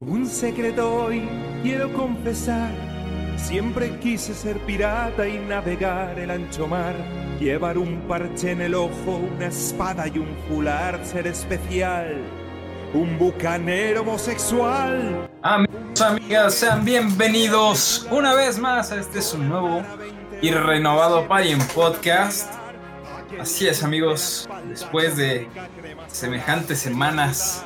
Un secreto hoy quiero confesar. Siempre quise ser pirata y navegar el ancho mar. Llevar un parche en el ojo, una espada y un fular, ser especial. Un bucanero homosexual. Amigos, amigas, sean bienvenidos una vez más a este su nuevo y renovado Party Podcast. Así es, amigos, después de semejantes semanas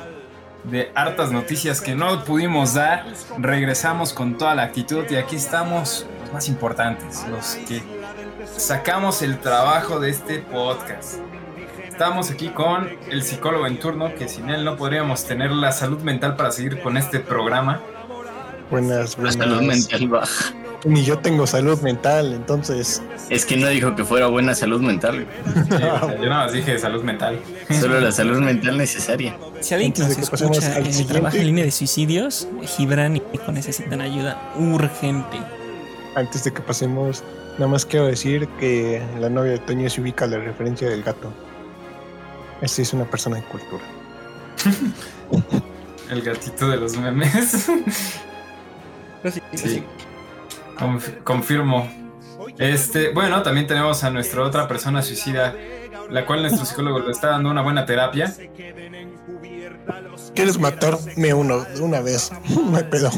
de hartas noticias que no pudimos dar, regresamos con toda la actitud y aquí estamos los más importantes, los que sacamos el trabajo de este podcast. Estamos aquí con el psicólogo en turno, que sin él no podríamos tener la salud mental para seguir con este programa. Buenas, La buenas. salud mental baja. Ni yo tengo salud mental, entonces. Es que no dijo que fuera buena salud mental, Sí, o sea, yo nada más dije salud mental. solo la salud mental necesaria. Si alguien que nos que escucha eh, siguiente. trabaja en línea de suicidios, Gibran y Nico necesitan ayuda urgente. Antes de que pasemos, nada más quiero decir que la novia de Toño se ubica a la referencia del gato. Este es una persona de cultura. El gatito de los memes. Sí. Conf- confirmo. Este, bueno, también tenemos a nuestra otra persona suicida, la cual nuestro psicólogo le está dando una buena terapia. ¿Quieres matarme uno de una vez? No hay pedo.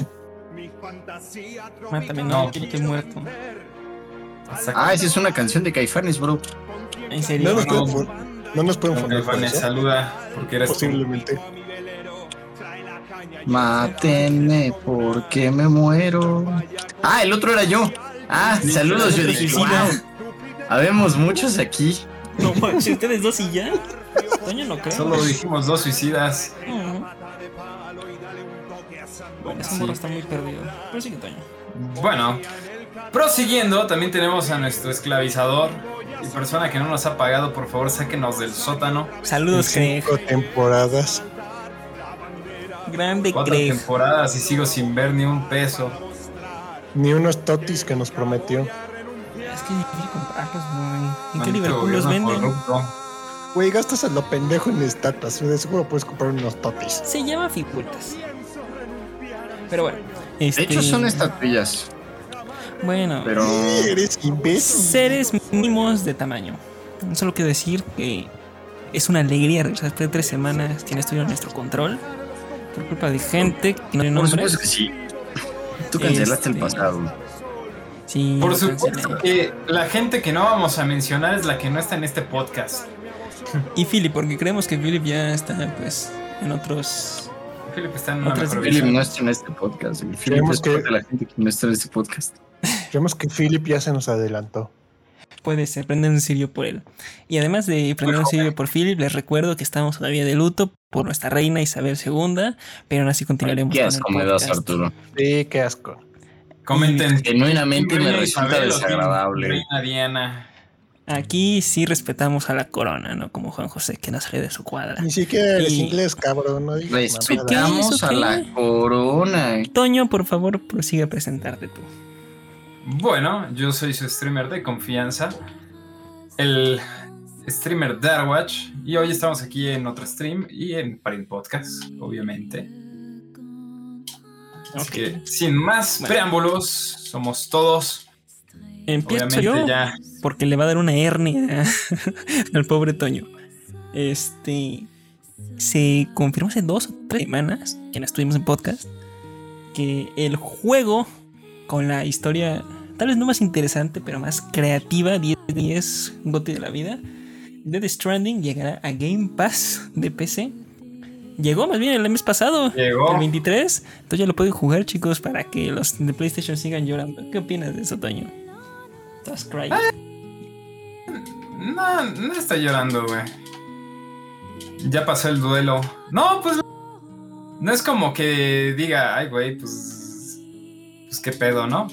Mátame, No. no, que muerto. Ah, esa es una canción de Caifanes, bro. En No serio. nos no. pueden, no nos pueden poner por Caifanes, eso. saluda, porque eres tú. Mátenme porque me muero. Ah, el otro era yo. Ah, saludos, yo dije, wow. Habemos muchos aquí. No manches, ustedes dos y ya. Toño no creo. Solo dijimos dos suicidas. No. Bueno, ese morro está muy perdido. Pero sí que Toño. Bueno, prosiguiendo, también tenemos a nuestro esclavizador y persona que no nos ha pagado. Por favor, sáquenos del sótano. Saludos. Cinco temporadas. Grande Cuatro Craig. temporadas y sigo sin ver ni un peso. Ni unos totis que nos prometió. Es que difícil comprarlos, güey. ¿En qué Liverpool los venden? corrupto. Güey, gastas a lo pendejo en estatuas. De seguro puedes comprar unos totis. Se llama figuritas. Pero bueno. De Este, hecho, son estatuillas, Bueno, pero. Eres imbécil. seres mínimos de tamaño. Solo quiero decir que es una alegría regresar después de tres semanas que no estuvieron en nuestro control. Por culpa de gente que no tiene Por supuesto que sí. Tú cancelaste el Este- pasado. Sí, Por supuesto cancelé. que la gente que no vamos a mencionar es la que no está en este podcast. Y Philip, porque creemos que Philip ya está pues en otros. Philip está en una Otras Philip no está en este podcast. Philip Creemos es que- de la gente que no está en este podcast. Creemos que Philip ya se nos adelantó. Puede ser, prender un sirio por él. Y además de prender un sirio por Philip, les recuerdo que estamos todavía de luto por nuestra reina Isabel II, pero aún así continuaremos Qué con asco el me das. Arturo. Sí, qué asco. Comenten. Genuinamente me resulta desagradable. Reina Diana. Aquí sí respetamos a la corona, no como Juan José que no sale de su cuadra. Ni siquiera eres Y- inglés, cabrón. No. Respetamos ¿Eso a la corona. Toño, por favor, prosigue a presentarte tú. Bueno, yo soy su streamer de confianza, el streamer Darwatch, y hoy estamos aquí en otro stream y en Parin Podcast, obviamente. Así que, sin más Bueno. preámbulos, somos todos. Empiezo Obviamente yo ya. porque le va a dar una hernia al pobre Toño. Este se confirmó hace dos o tres semanas que no estuvimos en podcast que el juego con la historia tal vez no más interesante pero más creativa 10 de 10 gote de la vida Dead Stranding llegará a Game Pass de PC llegó más bien el mes pasado Llegó. el 23 entonces ya lo pueden jugar chicos para que los de PlayStation sigan llorando ¿qué opinas de eso Toño? ¿Estás crying? No, no está llorando, güey. Ya pasó el duelo. No, pues. No es como que diga, ay, güey, pues. Pues qué pedo, ¿no?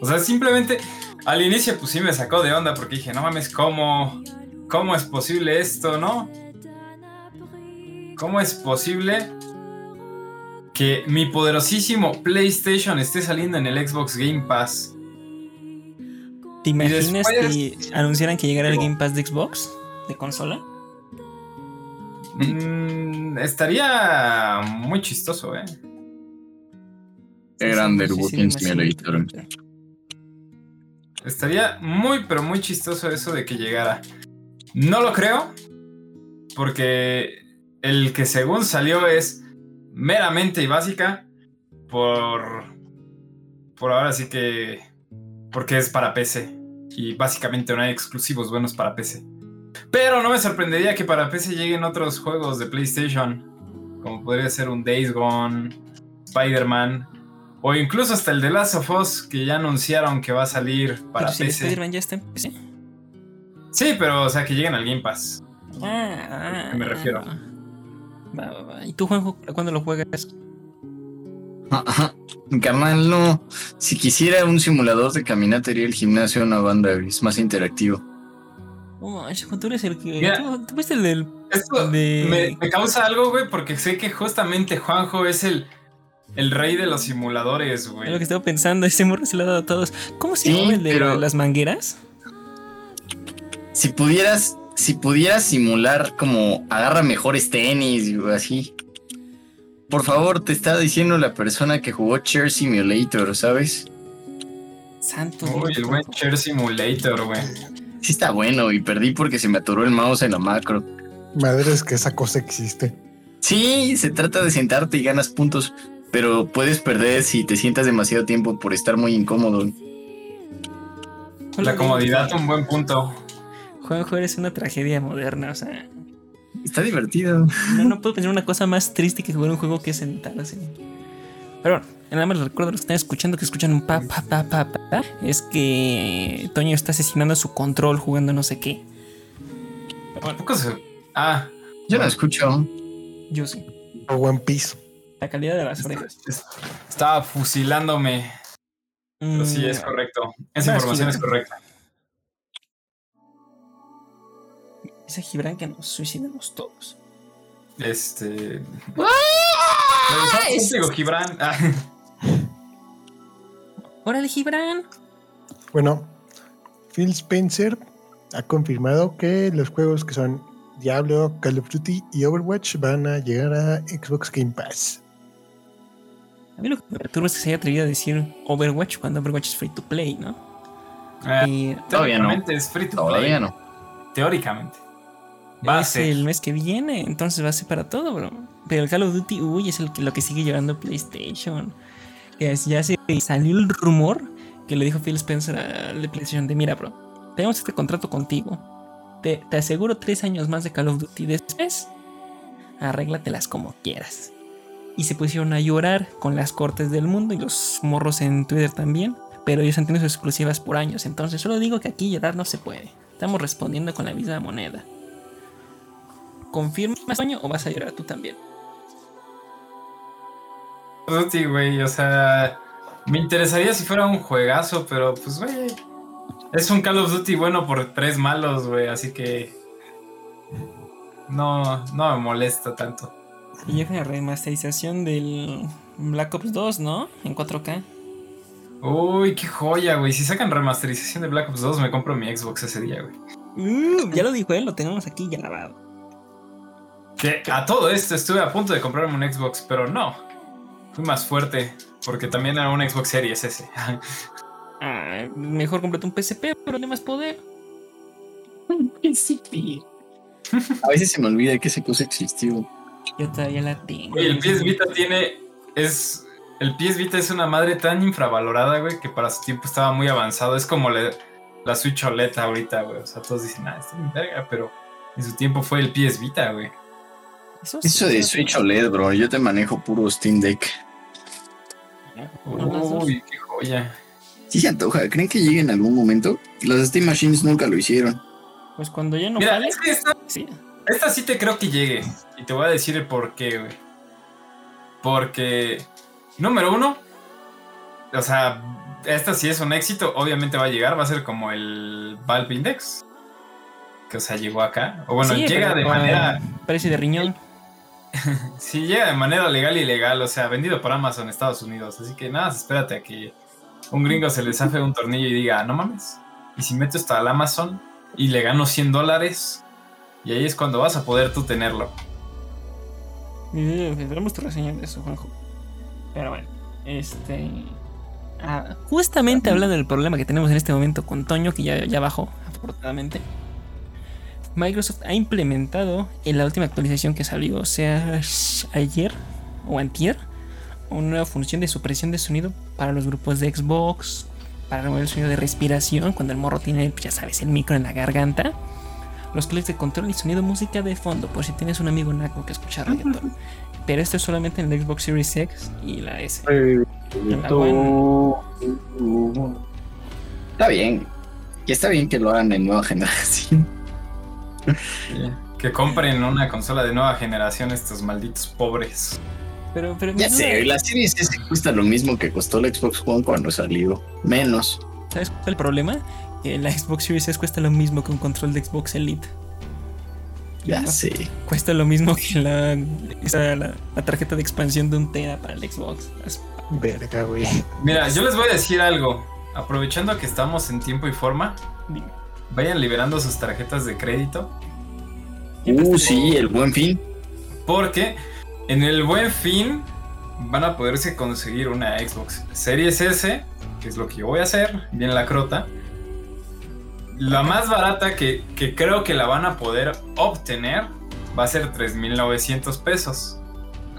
O sea, simplemente. Al inicio, pues sí me sacó de onda porque dije, no mames, ¿cómo. ¿Cómo es posible esto, no? ¿Cómo es posible que mi poderosísimo PlayStation esté saliendo en el Xbox Game Pass? ¿Te imaginas que anunciaran que llegara el Game Pass de Xbox? ¿De consola? Mm, estaría muy chistoso, ¿eh? Qué grande el Walking. Simulator. Estaría muy, pero muy chistoso eso de que llegara. No lo creo, porque el que según salió es meramente y básica por... Por ahora sí que... Porque es para PC. Y básicamente no hay exclusivos buenos para PC. Pero no me sorprendería que para PC lleguen otros juegos de PlayStation. Como podría ser un Days Gone, Spider-Man. O incluso hasta el de Last of Us, que ya anunciaron que va a salir para Pero si el PC. Spider-Man ya está en PC. Sí, pero o sea, que lleguen al Game Pass. Ah, ah, me refiero? ah. Va, va, va. ¿Y tú, Juanjo, cuándo lo juegas? Carnal, no. Si quisiera un simulador de caminata, iría al gimnasio a una banda, es más interactivo. Oh, tú eres el que. Mira. ¿Tú, tú fuiste el del. Esto De- me, me causa algo, güey, porque sé que justamente Juanjo es el, el rey de los simuladores, Es lo güey. que estaba pensando, ese morro se lo ha dado a todos. ¿Cómo se Sí, llama el de pero- las mangueras? Si pudieras, si pudieras simular como agarra mejores tenis o así. Por favor, te está diciendo la persona que jugó Chair Simulator, ¿sabes? Santo. Uy, el buen Chair Simulator, güey. Sí está bueno y perdí porque se me atoró el mouse en la macro. Madre es que esa cosa existe. Sí, se trata de sentarte y ganas puntos, pero puedes perder si te sientas demasiado tiempo por estar muy incómodo. La comodidad, un buen punto. Juanjo, eres una tragedia moderna, o sea. Está divertido. No, no puedo pensar una cosa más triste que jugar un juego que sentarse. Pero bueno, nada más les recuerdo a los que están escuchando que escuchan un pa pa pa pa pa. Es que Toño está asesinando su control jugando no sé qué. Tampoco se- Ah, Yo no escucho. Yo sí. O One Piece. La calidad de las orejas. es- estaba fusilándome. Pero sí, es Mm, correcto. Esa información es correcta. Dice Gibran que nos suicidemos todos. Este. ¡Ah! Contigo, Gibran. Ah, Órale, Gibran. Bueno, Phil Spencer ha confirmado que los juegos que son Diablo, Call of Duty y Overwatch van a llegar a Xbox Game Pass. A mí lo que me perturba es que se haya atrevido a decir Overwatch cuando Overwatch es free to play, ¿no? eh, Y Todavía no. es free to play. Todavía no. Teóricamente. Va a ser. el mes que viene, entonces va a ser para todo, bro. Pero el Call of Duty, uy, es el que, lo que sigue llevando PlayStation. Es- ya se salió el rumor que le dijo Phil Spencer al de PlayStation de, mira, bro, tenemos este contrato contigo. Te, te aseguro tres años más de Call of Duty. Después, arréglatelas como quieras. Y se pusieron a llorar con las cortes del mundo y los morros en Twitter también. Pero ellos han tenido sus exclusivas por años. Entonces solo digo que aquí llorar no se puede. Estamos respondiendo con la misma moneda. ¿Confirmas, Toño, o vas a llorar tú también? Duty, güey, o sea, me interesaría si fuera un juegazo, pero pues, güey, es un Call of Duty bueno por tres malos, güey, así que no, no me molesta tanto. Y llega la remasterización del Black Ops 2, ¿no? En 4K. Uy, qué joya, güey. Si sacan remasterización de Black Ops 2, me compro mi Xbox ese día, güey. Uh, ya lo dijo él, lo tenemos aquí grabado. Que a todo esto estuve a punto de comprarme un Xbox, pero no. Fui más fuerte, porque también era un Xbox Series S. Ah, mejor cómprate un PSP, pero tiene más poder. A veces se me olvida que esa cosa existió. Yo todavía la tengo. Oye, el PS Vita tiene. Es. El PS Vita es una madre tan infravalorada, güey, que para su tiempo estaba muy avanzado. Es como la, la Switch OLED ahorita, güey. O sea, todos dicen, ah, está bien verga, pero en su tiempo fue el PS Vita, güey. Eso, sí, Eso de Switch OLED, bro. Yo te manejo puro Steam Deck. Uy, qué joya. Sí se antoja. ¿Creen que llegue en algún momento? Las Steam Machines nunca lo hicieron. Pues cuando ya no Mira, vale. es que esta, Sí. esta sí te creo que llegue. Y te voy a decir el por qué, güey. Porque, número uno, o sea, esta sí es un éxito, obviamente va a llegar, va a ser como el Valve Index. Que, o sea, llegó acá. O bueno, Sí, llega pero de manera. Precio de riñón. Sí, llega de manera legal y legal, o sea, vendido por Amazon Estados Unidos. Así que nada, espérate a que un gringo se le zafe un tornillo y diga, no mames. Y si meto esto al Amazon y le gano 100 dólares, y ahí es cuando vas a poder tú tenerlo. Eh, tu reseña de eso, Juanjo. Pero bueno. Este. ah, justamente hablando del problema que tenemos en este momento con Toño, que ya, ya bajó, afortunadamente. Microsoft ha implementado en la última actualización que salió, o sea, ayer o antier, una nueva función de supresión de sonido para los grupos de Xbox, para remover el sonido de respiración, cuando el morro tiene, pues, ya sabes, el micro en la garganta. Los clics de control y sonido música de fondo, por si tienes un amigo naco que escucha reggaetón. Pero esto es solamente en el Xbox Series X y la S. La One. Está bien. Y está bien que lo hagan en nueva generación. Que compren una consola de nueva generación estos malditos pobres. Pero, pero Ya sé, la Series S cuesta lo mismo que costó la Xbox One cuando salió. Menos. ¿Sabes cuál es el problema? Que la Xbox Series S cuesta lo mismo que un control de Xbox Elite. Ya sé. Cuesta lo mismo que la, esa- la, la tarjeta de expansión de un Tera para el Xbox. Verga, güey. Mira, yo les voy a decir algo. Aprovechando que estamos en tiempo y forma, dime. Vayan liberando sus tarjetas de crédito. Uh, sí, el buen fin. Porque en el buen fin van a poderse conseguir una Xbox Series S, que es lo que yo voy a hacer, bien la crota. La más barata que, que creo que la van a poder obtener va a ser 3.900 pesos.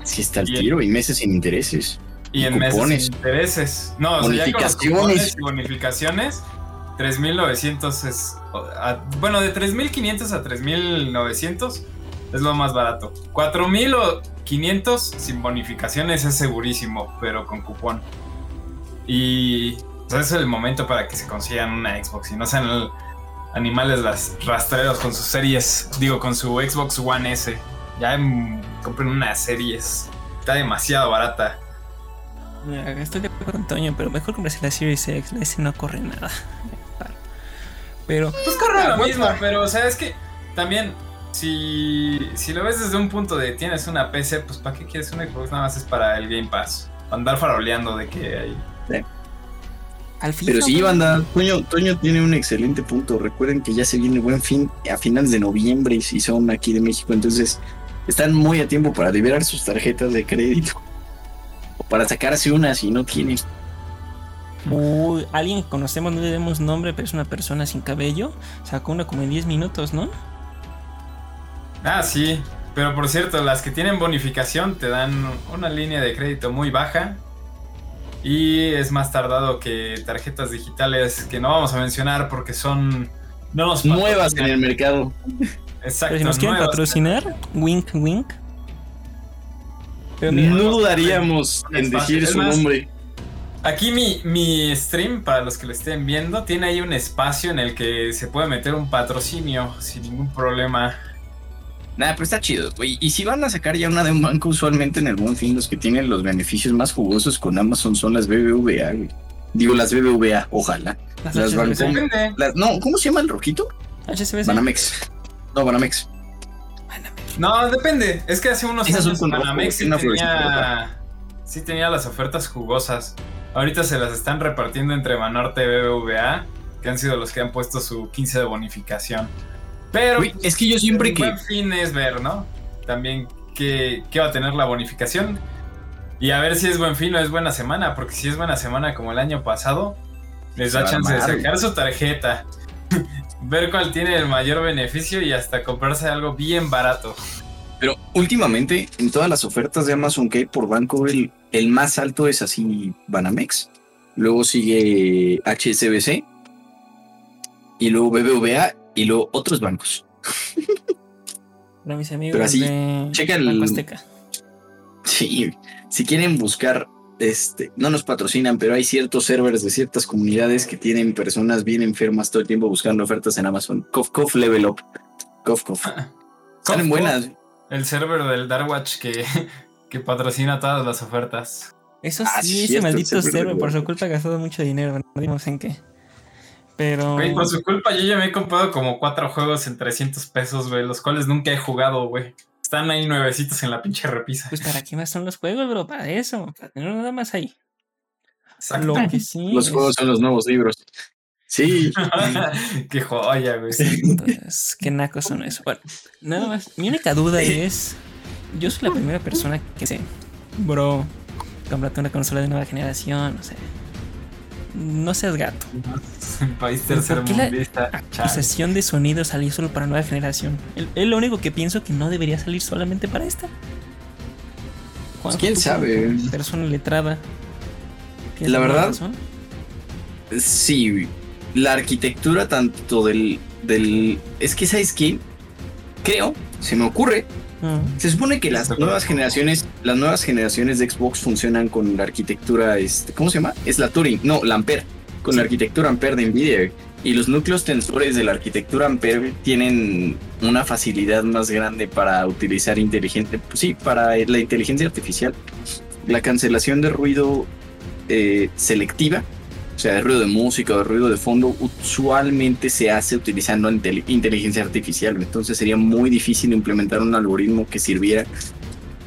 Así está el tiro y meses sin intereses. Y Y en meses sin intereses. No, o sea, ya con los Bonificaciones. cupones y bonificaciones, 3.900 es... bueno, de 3.500 a 3.900 es lo más barato. 4.500 sin bonificaciones es segurísimo, pero con cupón. Y es el momento para que se consigan una Xbox y no sean animales las rastreros con sus series, digo, con su Xbox One S. Ya compren una series. Está demasiado barata. Estoy de acuerdo con Toño, pero mejor comprarse la Series X. La S no corre nada. Pero Pues corre lo mismo, pero o sea, es que también si, si lo ves desde un punto de tienes una PC, pues ¿para qué quieres una Xbox? Nada más es para el Game Pass. Para andar faroleando de que hay... al fin. Pero sí, banda, Toño, Toño tiene un excelente punto. Recuerden que ya se viene buen fin a finales de noviembre si son aquí de México. Entonces, están muy a tiempo para liberar sus tarjetas de crédito. O para sacarse una si no tienen. Uy, alguien que conocemos, no le demos nombre, pero es una persona sin cabello. Sacó una como en 10 minutos, ¿no? Ah, sí. Pero por cierto, las que tienen bonificación te dan una línea de crédito muy baja. Y es más tardado que tarjetas digitales que no vamos a mencionar porque son... No nos Nuevas en el mercado. Exacto. Pero si nos quieren nuevas. patrocinar, wink, wink. Pero No dudaríamos en decir su nombre. Aquí mi, mi stream, para los que lo estén viendo, tiene ahí un espacio en el que se puede meter un patrocinio sin ningún problema. Nada, pero está chido, güey. Y si van a sacar ya una de un banco, usualmente en el buen fin, los que tienen los beneficios más jugosos con Amazon son las BBVA, güey. Digo, las BBVA, ojalá. las las. Bancomer. No, ¿cómo se llama el rojito? HCBC. Banamex. No, Banamex. No, depende. Es que hace unos Esas años rojo, Banamex sí tenía, sí tenía las ofertas jugosas. Ahorita se las están repartiendo entre Banorte y BBVA, que han sido los que han puesto su 15 de bonificación. Pero es que yo siempre el que. buen fin es ver, ¿no? También qué, qué va a tener la bonificación. Y a ver si es buen fin o es buena semana, porque si es buena semana como el año pasado, les da chance de sacar su tarjeta, ver cuál tiene el mayor beneficio y hasta comprarse algo bien barato. Pero últimamente, en todas las ofertas de Amazon que hay por banco, el, el más alto es así Banamex. Luego sigue HSBC. Y luego BBVA. Y luego otros bancos. Para mis amigos Pero así, de checa el-. Sí, si quieren buscar, este, no nos patrocinan, pero hay ciertos servers de ciertas comunidades que tienen personas bien enfermas todo el tiempo buscando ofertas en Amazon. Cof, Cof, Level Up. Cof, Cof. Salen buenas. El server del Darkwatch que, que patrocina todas las ofertas. Eso Ah, sí, sí, ese cierto, maldito server por su culpa ha gastado mucho dinero, no dimos en qué. Pero Güey, por su culpa yo ya me he comprado como cuatro juegos en 300 pesos, güey, los cuales nunca he jugado, güey. Están ahí nuevecitos en la pinche repisa. pues para qué más son los juegos, bro, para eso, para tener nada más ahí. Exacto. Lo que sí. Los es- juegos son los nuevos libros. Sí. Qué joya, güey. Entonces, qué nacos son eso. Bueno, nada más. Mi única duda es. Yo soy la primera persona que sé. Bro. comprarte una consola de nueva generación, o sea. No seas gato. País ¿Pero por qué la tercermundista. Acusación de sonido salió solo para nueva generación. Es lo único que pienso que no debería salir solamente para esta. Quién sabe. Persona letrada. ¿tienes La verdad, razón? Sí, la arquitectura tanto del, del... Es que, ¿sabes qué? Creo, se me ocurre, Mm. se supone que las nuevas generaciones, las nuevas generaciones de Xbox funcionan con la arquitectura, este, ¿cómo se llama? Es la Turing, no, la Ampere, con la arquitectura Ampere de Nvidia. Y los núcleos tensores de la arquitectura Ampere tienen una facilidad más grande para utilizar inteligente, pues sí, para la inteligencia artificial. La cancelación de ruido eh, selectiva, sea, de ruido de música o de ruido de fondo, usualmente se hace utilizando intel- inteligencia artificial. Entonces sería muy difícil implementar un algoritmo que sirviera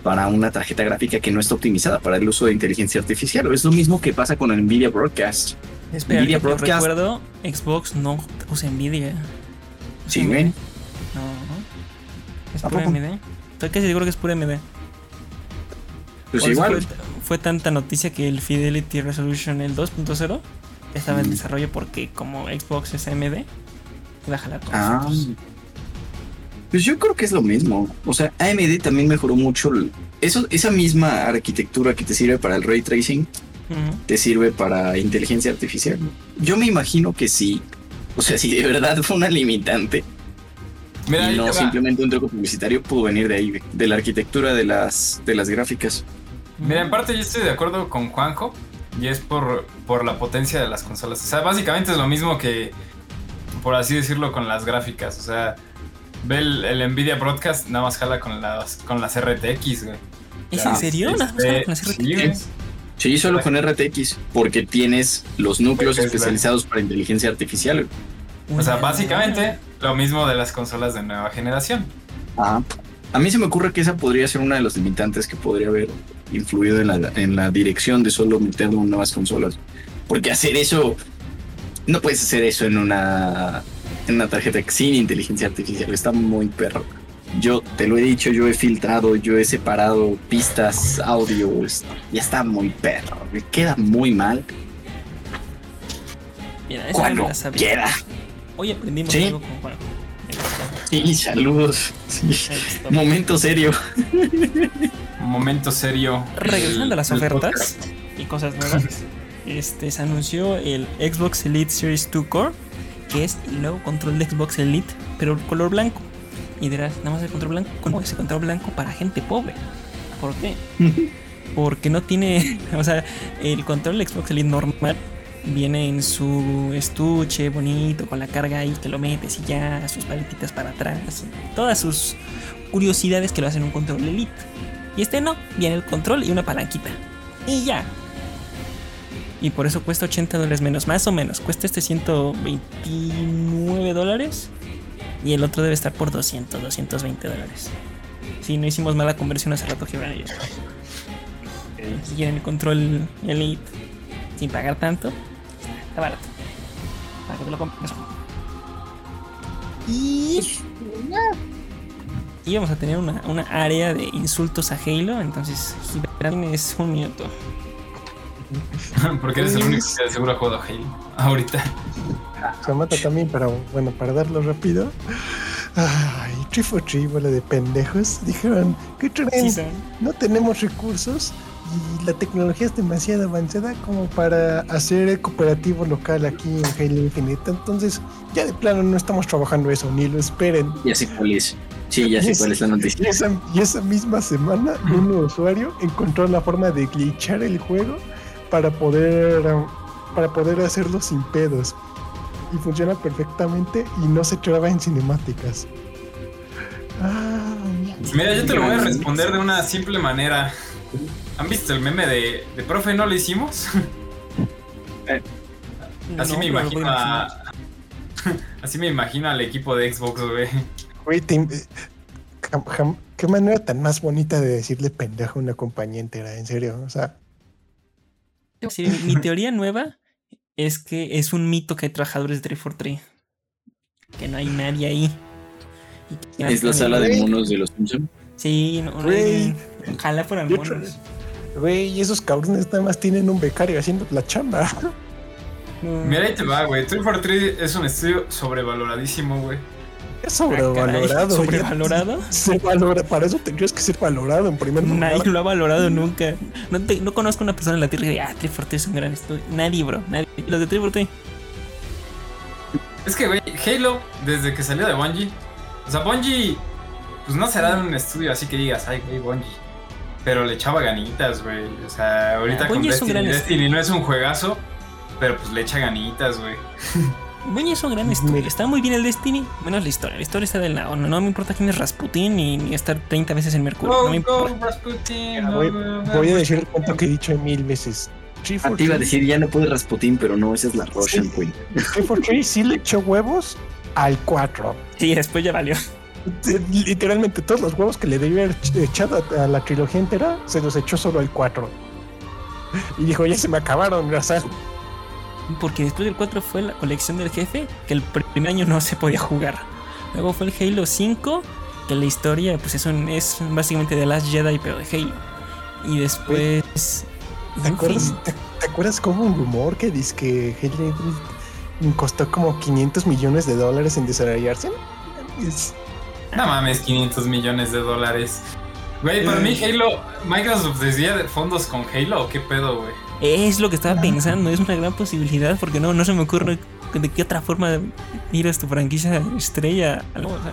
para una tarjeta gráfica que no está optimizada para el uso de inteligencia artificial. Es lo mismo que pasa con el Nvidia Broadcast. Espera, Nvidia que Broadcast. recuerdo, Xbox no usa Nvidia. Sí, güey. No, es ¿A pura poco? AMD. Estoy casi seguro que es pura AMD. Pues igual. Fue, fue tanta noticia que el Fidelity Resolution, el 2.0, estaba en desarrollo porque como Xbox es AMD, iba a jalar con Ah. nosotros. Pues yo creo que es lo mismo. O sea, AMD también mejoró mucho. el- Eso, esa misma arquitectura que te sirve para el ray tracing, te sirve para inteligencia artificial. Yo me imagino que sí. O sea, si de verdad fue una limitante Mira, no simplemente un truco publicitario, pudo venir de ahí, de la arquitectura de las, de las gráficas. Mira, en parte yo estoy de acuerdo con Juanjo y es por, por la potencia de las consolas. O sea, básicamente es lo mismo que, por así decirlo, con las gráficas. O sea, ve el, el Nvidia Broadcast, nada más jala con las, con las RTX, güey. ¿Es Ya, en serio? este, ¿Nada más jala con las sí, RTX? güey. Sí, solo con RTX, porque tienes los núcleos Es especializados para inteligencia artificial. güey. O sea, básicamente lo mismo de las consolas de nueva generación. Ajá. A mí se me ocurre que esa podría ser una de los limitantes que podría haber influido en la, en la dirección de solo meterlo en nuevas consolas. Porque hacer eso, no puedes hacer eso en una, en una tarjeta sin inteligencia artificial. Está muy perro. Yo te lo he dicho, yo he filtrado, yo he separado pistas, audios. Ya está muy perro. Me queda muy mal. Mira, esa Cuando la quiera. Hoy aprendimos Sí. algo con Juanjo. Sí, saludos. Sí. Momento serio. Momento serio. Regresando a las ofertas y cosas nuevas, este, se anunció el Xbox Elite Series 2 Core, que es el nuevo control de Xbox Elite, pero el color blanco. Y dirás, nada más el control blanco, ¿cómo ese control blanco para gente pobre? ¿Por qué? Porque no tiene, o sea, el control de Xbox Elite normal viene en su estuche bonito, con la carga ahí que lo metes y ya, sus paletitas para atrás, todas sus curiosidades que lo hacen un control Elite. Y este no, viene el control y una palanquita. Y ya. Y por eso cuesta 80 dólares menos, más o menos. Cuesta este 129 dólares. Y el otro debe estar por 200, 220 dólares. Si no hicimos mala conversión hace rato, Gibran ellos. Si quieren el control Elite sin pagar tanto, está barato. Para que te lo compres. Y. Y vamos a tener una, una área de insultos a Halo. Entonces, es un minuto. Porque eres el único que de seguro ha jugado Halo. Ahorita. Se mata también, pero bueno, para darlo rápido. Ay, Trifo bola de pendejos. Dijeron, ¿qué creen? No tenemos recursos y la tecnología es demasiado avanzada como para hacer el cooperativo local aquí en Halo Infinite. Entonces, ya de plano no estamos trabajando eso, ni lo esperen. Ya sé cuál es. Sí, ya sé cuál es la Y noticia. esa, y esa misma semana, un usuario encontró la forma de glitchar el juego para poder, para poder hacerlo sin pedos. Y funciona perfectamente y no se traba en cinemáticas. Ay, Mira, yo te lo voy a responder de una simple manera. ¿Han visto el meme de, de profe no lo hicimos? Así No, me imagino a-. Así me imagino al equipo de Xbox, güey. eh, qué manera tan más bonita de decirle pendejo a una compañía entera, en serio. O sea, Sí, mi, teoría nueva es que es un mito que hay trabajadores de 343. Que no hay nadie ahí. Es la sala de monos de los Simpsons. Sí, no, Ojalá fueran monos. Güey, y esos cabrones nada más tienen un becario haciendo la chamba. Mira, ahí te va, güey. 343 es un estudio sobrevaloradísimo, güey. Es sobrevalorado. Ah, ¿Sobrevalorado? Se valora, para eso tendrías que ser valorado en primer lugar. Nadie lo ha valorado nunca. No, te- no conozco una persona en la tierra que diga, ah, 343 es un gran estudio. Nadie, bro. Nadie. Los de 343. Es que, güey, Halo, desde que salió de Bungie, o sea, Bungie, pues no será un estudio así que digas, ay, güey, Bungie. Pero le echaba ganitas, güey. O sea, ahorita Ah, con Bungie es un Destiny, gran Destiny no es un juegazo, pero pues le echa ganitas, güey. Bungie es un gran estudio. Está muy bien el Destiny, menos la historia. La historia está del lado. No, no me importa quién es Rasputin ni, ni estar 30 veces en Mercurio. no me importa. Rasputin, Ah, Voy, voy a decir el cuento que he dicho mil veces. Ah, te iba a decir, ya no puede Rasputín, pero no, esa es la Russian Sí. Queen. 343 sí le echó huevos al 4. Sí, después ya valió. Literalmente todos los huevos que le debió haber ech- echado a, la trilogía entera se los echó solo al 4. Y dijo, ya se me acabaron, gracias. Porque después del 4 fue la colección del jefe, que el primer año no se podía jugar. Luego fue el Halo 5, que la historia pues es, un, es básicamente The Last Jedi, pero de Halo. Y después... ¿Te acuerdas, te, te acuerdas como un rumor que dice que Halo costó como 500 millones de dólares en desarrollarse? Es- No mames, 500 millones de dólares. Güey, para Eh. mí Halo, Microsoft decía de fondos con Halo, ¿o qué pedo, güey? Es lo que estaba pensando, es una gran posibilidad, porque no, no se me ocurre de qué otra forma ir a tu franquicia estrella. Algo, o sea,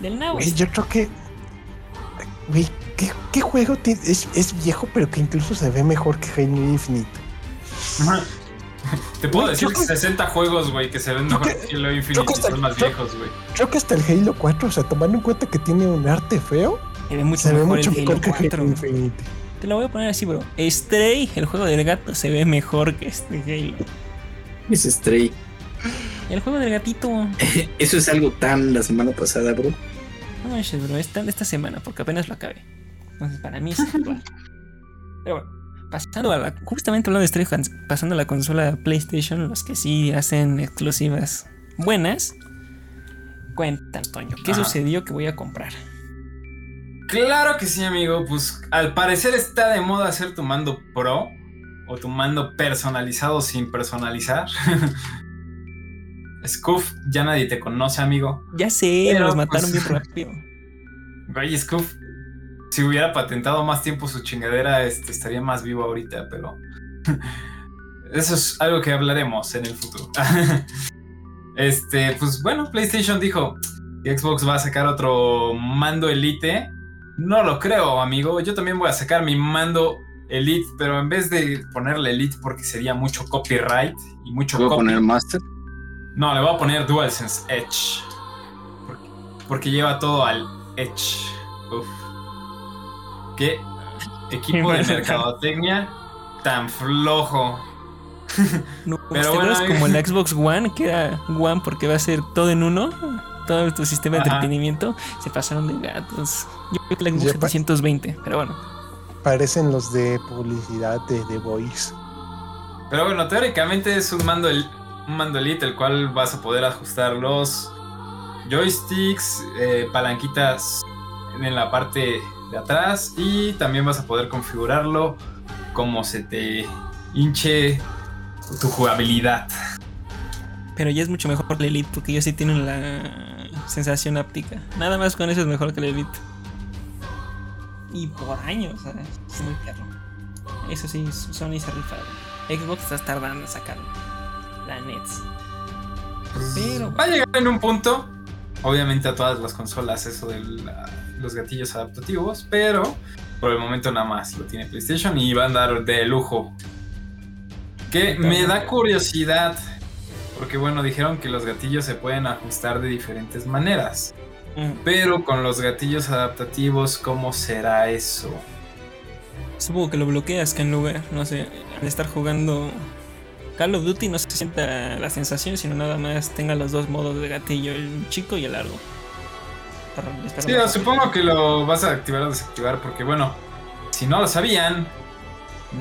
del nabo. Yo creo que. Güey, ¿qué, qué juego tiene- es, es viejo, pero que incluso se ve mejor que Halo Infinite? Te puedo decir creo- 60 juegos, güey, que se ven mejor que- que Halo Infinite que y son más yo- viejos, güey. Creo que hasta el Halo 4, o sea, tomando en cuenta que tiene un arte feo, Se ve mucho se ve mejor mucho el Halo que 4. Halo Infinite. Te lo voy a poner así, bro. Stray, el juego del gato, se ve mejor que este Halo. Es Stray. El juego del gatito. No Eso es algo tan la semana pasada, bro. manches, bro. Es tan de esta semana, porque apenas lo acabé. Entonces, para mí es actual. Pero bueno, pasando a la. Justamente hablando de Stray, cons- pasando a la consola PlayStation, los que sí hacen exclusivas buenas. Cuéntanos, Toño, ¿qué Ajá. sucedió que voy a comprar? Claro que sí, amigo. Pues al parecer está de moda hacer tu mando pro o tu mando personalizado sin personalizar. Scoof, ya nadie te conoce, amigo. Ya sé, Pero, los mataron pues, bien rápido. Güey, Scoof, si hubiera patentado más tiempo su chingadera, este, estaría más vivo ahorita, pero. Eso es algo que hablaremos en el futuro. este, pues bueno, PlayStation dijo que Xbox va a sacar otro mando Elite. No lo creo, amigo. Yo también voy a sacar mi mando Elite, pero en vez de ponerle Elite porque sería mucho copyright y mucho a copy, poner Master. no, le voy a poner DualSense Edge. Porque, porque lleva todo al Edge. Uf. Qué equipo de mercadotecnia tan flojo. No, Pero ¿te bueno, como el Xbox One, que era One porque va a ser todo en uno, todo tu sistema de Ajá. entretenimiento, se pasaron de gatos. Yo creo que la Xbox Ya pa- 720, pero bueno. Parecen los de publicidad de The Voice. Pero bueno, teóricamente es un mando, el- un mando Elite, el cual vas a poder ajustar los joysticks, eh, palanquitas en la parte de atrás y también vas a poder configurarlo como se te hinche tu jugabilidad. Pero ya es mucho mejor que el Elite porque ellos sí tienen la sensación áptica. Nada más con eso es mejor que el Elite. Y por años, es muy perro. Eso sí, Sony se ha rifado. Xbox está tardando en sacarlo. La Nets. Pero Va a llegar en un punto, obviamente a todas las consolas, eso de la- los gatillos adaptativos, pero por el momento nada más lo tiene PlayStation y va a andar de lujo. Que me da curiosidad, porque bueno, dijeron que los gatillos se pueden ajustar de diferentes maneras, mm, pero con los gatillos adaptativos, ¿cómo será eso? supongo que lo bloqueas que en lugar, no sé, de estar jugando Call of Duty no se sienta la sensación, sino nada más tenga los dos modos de gatillo, el chico y el largo. Estar Sí, supongo que lo vas a activar o desactivar porque bueno, si no lo sabían,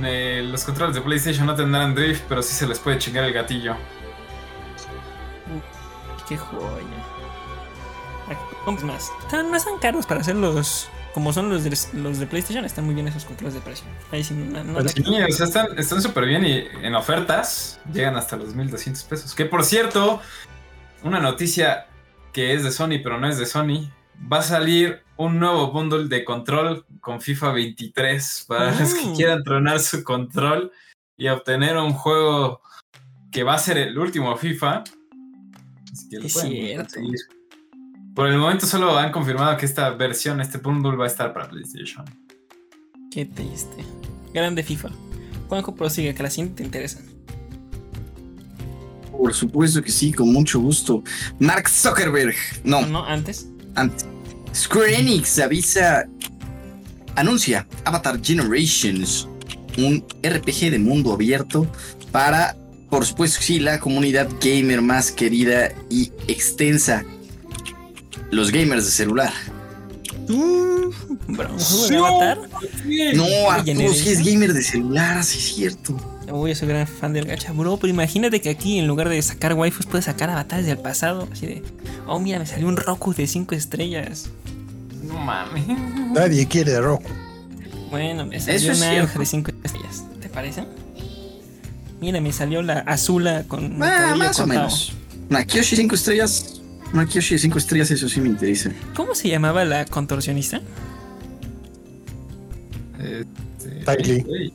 eh, los controles de PlayStation no tendrán drift, pero sí se les puede chingar el gatillo. Qué joya. Aquí más. Están, no están caros para hacer los como son los de, los de PlayStation, están muy bien esos controles de precio. Ahí sí, no, no- Pero Sí, o sea, están están súper bien y en ofertas llegan hasta los 1200 pesos. Que por cierto, una noticia que es de Sony, pero no es de Sony. Va a salir un nuevo bundle de control con FIFA 23 para los que Mm. quieran tronar su control y obtener un juego que va a ser el último FIFA. Así que lo Es cierto. conseguir. Por el momento solo han confirmado que esta versión, este bundle va a estar para PlayStation. Qué triste. Grande FIFA. Juanjo, prosigue, que la siguiente te interesa. Por supuesto que sí, con mucho gusto. Mark Zuckerberg. No, no, antes. Antes. Square Enix avisa. Anuncia Avatar Generations. Un RPG de mundo abierto para, por supuesto, sí, la comunidad gamer más querida y extensa. Los gamers de celular. Bro, ¿un juego de Avatar? No, Arturo sí es gamer de celular, sí es cierto. Uy, yo soy gran fan del gacha, bro. Pero imagínate que aquí, en lugar de sacar waifus, puedes sacar avatares del pasado. Así de, oh, mira, me salió un Roku de 5 estrellas. No mames. Nadie quiere Roku. Bueno, me salió es una. Ángel de 5 estrellas. ¿Te parece? Mira, me salió la Azula con. Ah, más o menos. Una Kyoshi 5 estrellas. Una Kyoshi de 5 estrellas, eso sí me interesa. ¿Cómo se llamaba la contorsionista? Este, Tylee.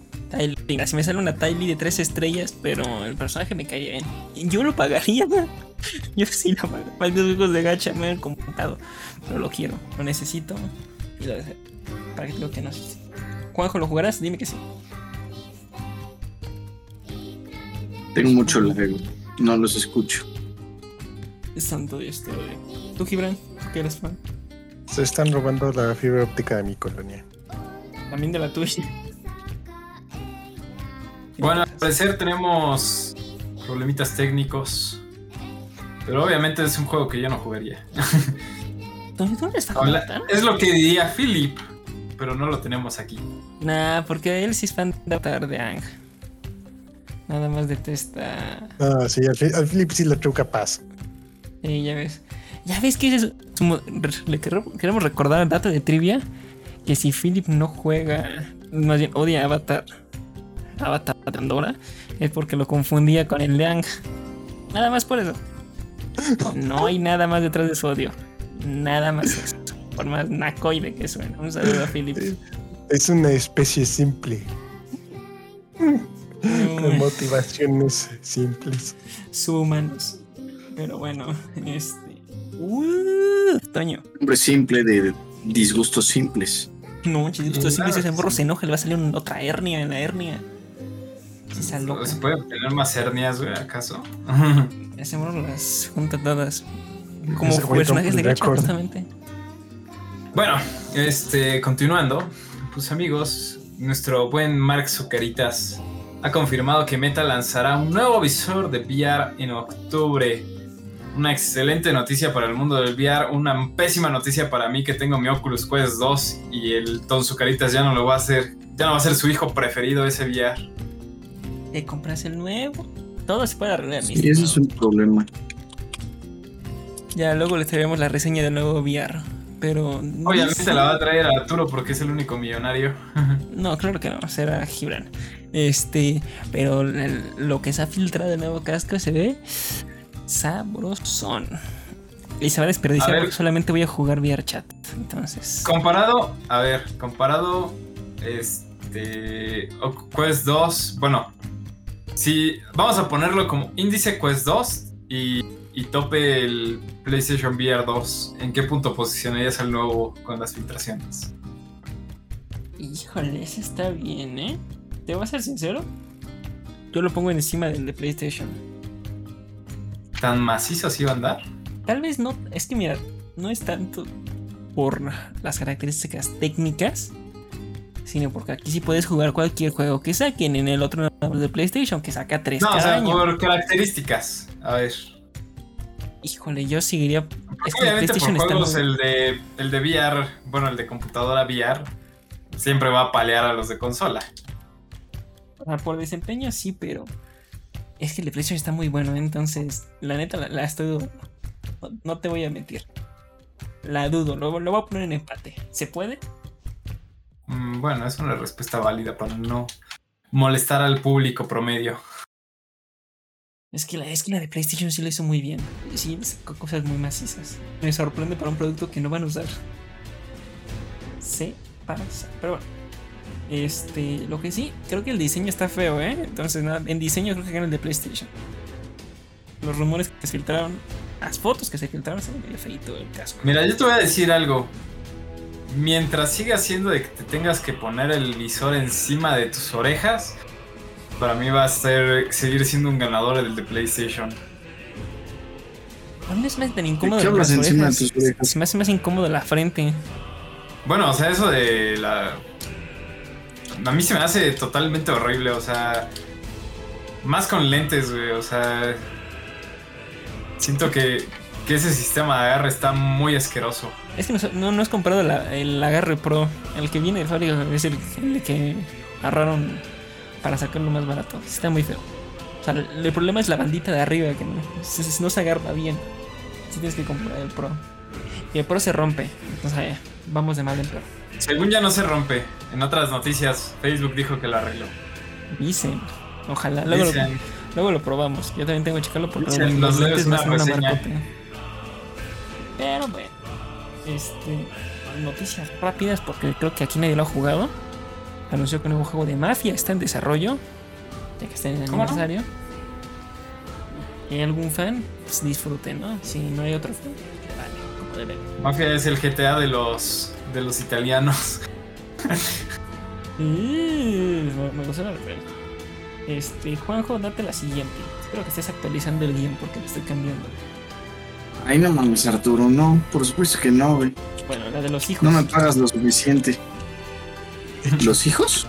Si me sale una Tylee de 3 estrellas, pero el personaje me caía bien. Yo lo pagaría. Yo sí lo pagaría. Malditos juegos de gacha me han comprado. Pero lo quiero, lo necesito. Y lo deseo. ¿Para qué digo que no? Juanjo, ¿lo jugarás? Dime que sí. Tengo mucho largo. No los escucho. Santo Dios te odio. ¿Tú, Gibran? ¿Tú que eres fan? Se están robando la fibra óptica de mi colonia. También de la tuya. Bueno, al parecer tenemos problemitas técnicos. Pero obviamente es un juego que yo no jugaría. ¿Dónde, dónde está Habla- Avatar? es lo que diría Philip, pero no lo tenemos aquí. Nah, porque él sí es fan de Avatar de Ang. Nada más detesta. Ah, sí, al, Philip sí le true capaz. Sí, ya ves. Ya ves que es le queremos queremos recordar el dato de trivia que si Philip no juega, más bien odia a Avatar, Avatar Pandora, es porque lo confundía con el de Ang. Nada más por eso. No hay nada más detrás de su odio. Nada más eso. Por más nacoide que suene. Un saludo a Philip. Es una especie simple, con Uy, motivaciones simples. Subhumanos. Pero bueno, este. Uh, Toño. Hombre simple de disgustos simples. No, chiste, Sí, si claro, ese morro se enoja, le va a salir otra hernia en la hernia. ¿Se pueden tener más hernias, güey, acaso? Ese morro las junta todas. Como personajes de gacha, justamente. bueno, este, continuando. Pues amigos, nuestro buen Mark Zucaritas ha confirmado que Meta lanzará un nuevo visor de VR en octubre. Una excelente noticia para el mundo del VR, una pésima noticia para mí que tengo mi Oculus Quest 2 y el Don Zucaritas ya no lo va a hacer, ya no va a ser su hijo preferido ese VR. Te compras el nuevo. Todo se puede arreglar, Sí, ese es un problema. Ya luego les traeremos la reseña del nuevo VR. Pero. no Obviamente sé. la va a traer a Arturo porque es el único millonario. No, claro que no, será Gibran. Este, pero el- lo que se ha filtrado del nuevo casco se ve sabrosón. Y se va a desperdiciar A ver. porque solamente voy a jugar VR chat. Entonces. Comparado, a ver, comparado, este, Quest 2, bueno, si vamos a ponerlo como índice Quest 2 y, y tope el PlayStation VR 2, ¿en qué punto posicionarías al nuevo con las filtraciones? Híjole, ese está bien, ¿eh? Te voy a ser sincero. Yo lo pongo encima del de PlayStation. ¿Tan macizos iba a andar? Tal vez no. Es que mira, no es tanto por las características técnicas. Sino porque aquí sí puedes jugar cualquier juego que saquen en el otro de PlayStation, que saca 3 No, o sea, año. por características. A ver. Híjole, yo seguiría. Es que el Obviamente por PlayStation está juegos muy- el de, el de VR, bueno, el de computadora VR, siempre va a palear a los de consola. Por desempeño sí, pero es que el de PlayStation está muy bueno, entonces la neta la, la estoy dudando. No, no te voy a mentir. La dudo, lo, lo voy a poner en empate. ¿Se puede? Mm, Bueno, es una respuesta válida para no molestar al público promedio. Es que, la, es que la de PlayStation sí lo hizo muy bien. Sí, sacó cosas muy macizas. Me sorprende para un producto que no van a usar. Se pasa. Pero bueno. Este, lo que sí, creo que el diseño está feo, ¿eh? Entonces, nada, en diseño creo que gana el de PlayStation. Los rumores que se filtraron, las fotos que se filtraron, ve medio feito el. Mira, yo te voy a decir algo. Mientras siga siendo de que te tengas que poner el visor encima de tus orejas, para mí va a ser, seguir siendo un ganador el de PlayStation. A mí no se me hace tan incómodo qué las hablas encima de tus orejas? Se me hace más incómodo la frente. Bueno, o sea, eso de la... A mí se me hace totalmente horrible, o sea... Más con lentes, güey, o sea... Siento que, que ese sistema de agarre está muy asqueroso. Es que no, no, no es comparado la- el agarre pro. El que viene de fábrica es el, el que agarraron para sacarlo más barato. Está muy feo. O sea, el, el problema es la bandita de arriba que no se, no se agarra bien. Si tienes que comprar el pro. Y el pro se rompe. Entonces, vamos de mal en peor. Según ya no se rompe. En otras noticias, Facebook dijo que lo arregló. Dicen. Ojalá. Luego, lo, luego lo probamos. Yo también tengo que checarlo porque Dicen, los debes lentes una. Pero bueno. Este. Noticias rápidas porque creo que aquí nadie lo ha jugado. Anunció que un nuevo juego de mafia está en desarrollo. Ya que está en el aniversario. ¿Hay algún fan? Pues disfruten, ¿no? Si no hay otro fan, vale, como debe. Mafia es el GTA de los, de los italianos. Uh, me, me gustó la referencia. Este, Juanjo, date la siguiente. Espero que estés actualizando el guion porque lo estoy cambiando. Ay, no mames, Arturo, no, por supuesto que no, güey. Bueno, la de los hijos. No me pagas lo suficiente. ¿Los hijos?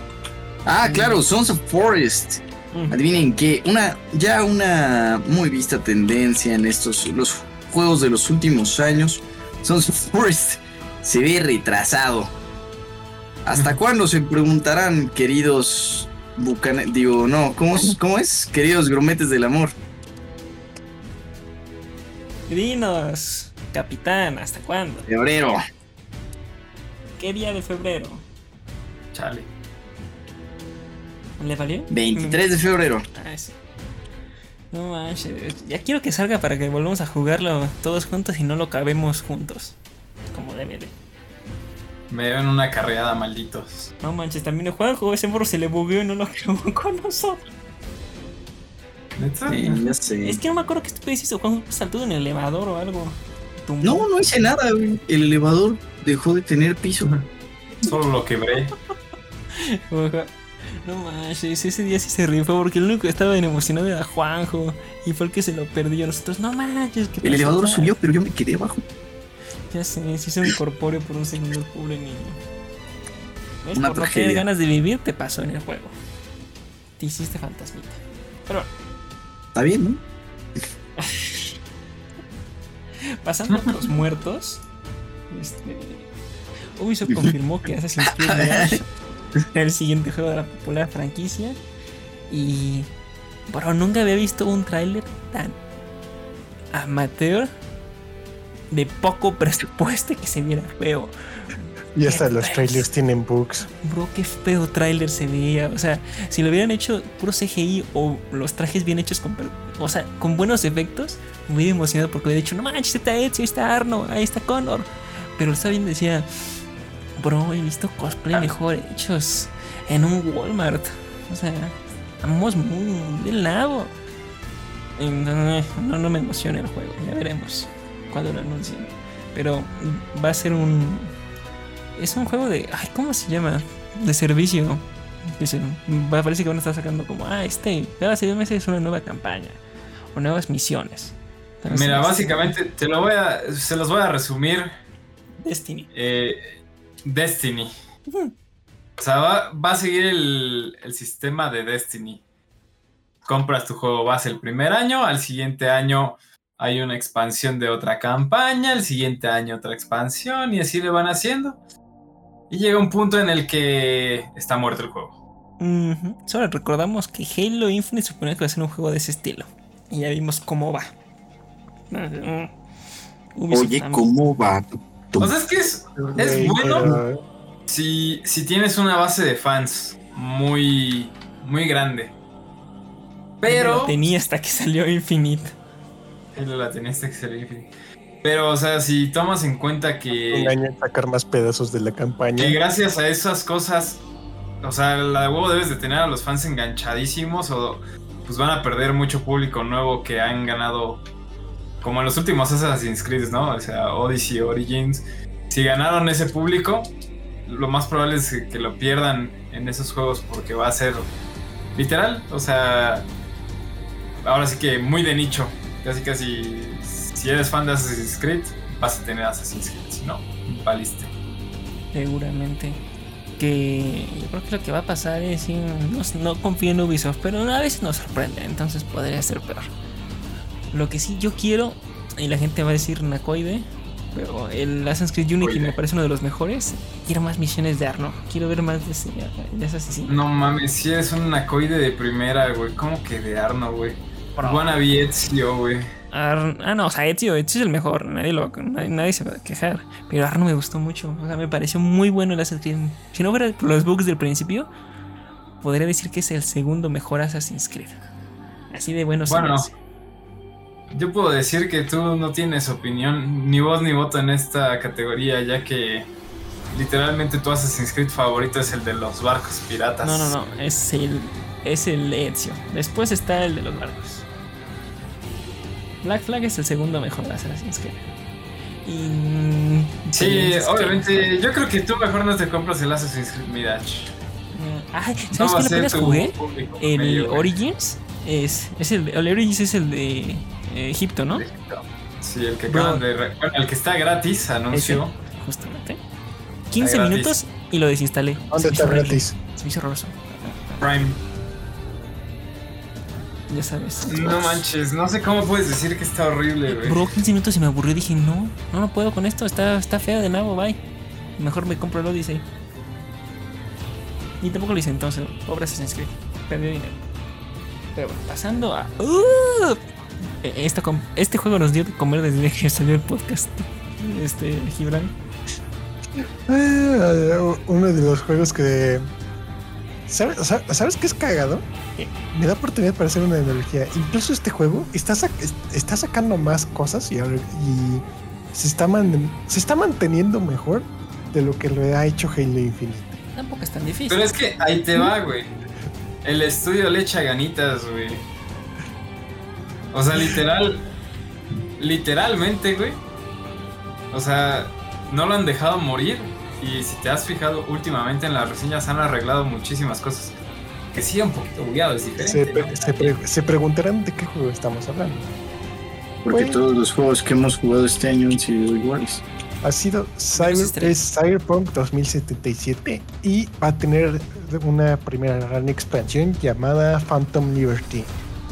Ah, claro, Sons of Forest. Mm. Adivinen qué, una ya una muy vista tendencia en estos los juegos de los últimos años. Sons of Forest se ve retrasado. ¿Hasta cuándo se preguntarán, queridos bucane digo, no, ¿cómo es? ¿Cómo es? Queridos grometes del amor. Dinos, capitán, ¿hasta cuándo? Febrero. ¿Qué día de febrero? Chale. ¿Le valió? 23 de febrero. Ah, sí. No manches, ya quiero que salga para que volvamos a jugarlo todos juntos y no lo cabemos juntos. Como debe de. Me deben una carreada, malditos. No manches, también el juego, ese morro se le bugueó y no lo acabó con nosotros. ¿Neta? Sí, ya sé. Es que no me acuerdo qué estupidez hizo, Juan saltó en el elevador o algo. Tumbó. No, no hice nada, güey. El elevador dejó de tener piso. Solo lo quebré. No manches, ese día sí se rifó porque el único que estaba bien emocionado era Juanjo y fue el que se lo perdió. Nosotros, no manches, ¿qué El elevador subió, pero yo me quedé abajo. Ya sé, se hizo incorpóreo por un segundo el pobre niño. ¿Ves? Una por no tragedia. tener ganas de vivir te pasó en el juego. Te hiciste fantasmita. Pero bueno, Está bien, ¿no? pasando a los muertos, este, Ubisoft confirmó que Assassin's Creed Mirage era el siguiente juego de la popular franquicia. Y. Bro, nunca había visto un tráiler tan amateur de poco presupuesto que se viera feo. Y hasta los trailers tienen bugs. Bro, qué feo tráiler se veía. O sea, si lo hubieran hecho puro CGI o los trajes bien hechos con, o sea, con buenos efectos, me hubiera emocionado porque hubiera dicho, no manches, está Ezio, ahí está Arno, ahí está Connor. Pero está bien, decía, bro, he visto cosplay mejor hechos en un Walmart. O sea, estamos muy del lado. No, no me emociona el juego, ya veremos cuando lo anuncien. Pero va a ser un. Es un juego de. Ay, ¿cómo se llama? De servicio. Va- parece que van a estar sacando como, ah, este, cada seis meses una nueva campaña o nuevas misiones. Entonces, Mira, este, básicamente te lo voy a, se los voy a resumir. Destiny. Eh, Destiny. O sea, va, va a seguir el, el sistema de Destiny. Compras tu juego base el primer año, al siguiente año hay una expansión de otra campaña, el siguiente año otra expansión y así le van haciendo. Y llega un punto en el que está muerto el juego. Ujú. Solo recordamos que Halo Infinite suponía que iba a ser un juego de ese estilo. Y ya vimos cómo va. Ubisoft Oye, también. ¿cómo va? O sea, es que es, bueno si, si tienes una base de fans muy, muy grande, pero... La tenía hasta que salió Infinite. Él la tenía hasta que salió Infinite. Pero, o sea, si tomas en cuenta que... Un año en sacar más pedazos de la campaña. Que gracias a esas cosas, o sea, la de huevo debes de tener a los fans enganchadísimos o pues van a perder mucho público nuevo que han ganado, como en los últimos Assassin's Creed, ¿no? O sea, Odyssey, Origins. Si ganaron ese público, lo más probable es que lo pierdan en esos juegos porque va a ser literal, o sea, ahora sí que muy de nicho. Casi, casi, si eres fan de Assassin's Creed, vas a tener Assassin's Creed. Si no, valiste. Seguramente. Que yo creo que lo que va a pasar es sí, no, no confío en Ubisoft, pero a veces nos sorprende, entonces podría ser peor. Lo que sí yo quiero, y la gente va a decir Nacoide, pero el Assassin's Creed Unity Oye. me parece uno de los mejores. Quiero más misiones de Arno, quiero ver más de ese, de ese asesino. No mames, si eres un nacoide de primera, güey. ¿Cómo que de Arno, güey? Wannabe Ezio, güey. Ar- ah, no, o sea, Ezio, Ezio es el mejor, nadie, lo, nadie, nadie se va a quejar. Pero Arno me gustó mucho, o sea, me pareció muy bueno el Assassin's Creed. Si no fuera por los bugs del principio, podría decir que es el segundo mejor Assassin's Creed. Así de bueno se Bueno, yo puedo decir que tú no tienes opinión, ni voz ni voto en esta categoría, ya que literalmente tu Assassin's Creed favorito es el de los barcos piratas. No, no, no, es el, es el Ezio. Después está el de los barcos. Black Flag es el segundo mejor Assassin's Creed. Y. Sí, obviamente. Yo creo que tú mejor no te compras el Assassin's Creed Mirage. Mm, Ay, No ¿sabes a cuál apenas jugué? público El. Origins es, es el, el Origins es el de eh, Egipto, ¿no? Sí, el que acaban de. re- Bueno, el que está gratis, anunció. Justamente. 15 gratis. minutos y lo desinstalé. ¿Dónde Se me está gratis? Se me hizo horroroso. Prime. Ya sabes. No manches, no sé cómo puedes decir que está horrible, güey. Bro, 15 minutos y me aburrió. Dije, no, no, no puedo con esto. Está, está feo de nuevo, bye. Mejor me compro el Odyssey. Y tampoco lo hice entonces. Pobre Assassin's Creed. Perdió dinero. Pero bueno, pasando a. ¡Uh! Eh, esta com- este juego nos dio de comer desde que salió el podcast. Este, Gibran. Eh, uno de los juegos que. ¿Sabes, sa- ¿Sabes qué es cagado? Me da oportunidad para hacer una analogía. Incluso este juego está, sac- está sacando más cosas y, ahora- y se, está man- se está manteniendo mejor de lo que lo ha hecho Halo Infinite. Tampoco es tan difícil. Pero es que ahí te va, güey. El estudio le echa ganitas, güey. O sea, literal. Literalmente, güey. O sea, no lo han dejado morir. Y si te has fijado últimamente en las reseñas han arreglado muchísimas cosas. Que sí, un poquito bugueado, es Se, diferente. pre- ¿no? se pre- se preguntarán de qué juego estamos hablando. Porque todos los juegos que hemos jugado este año han sido iguales. Ha sido Cyber, es Cyberpunk 2077 y va a tener una primera gran expansión llamada Phantom Liberty.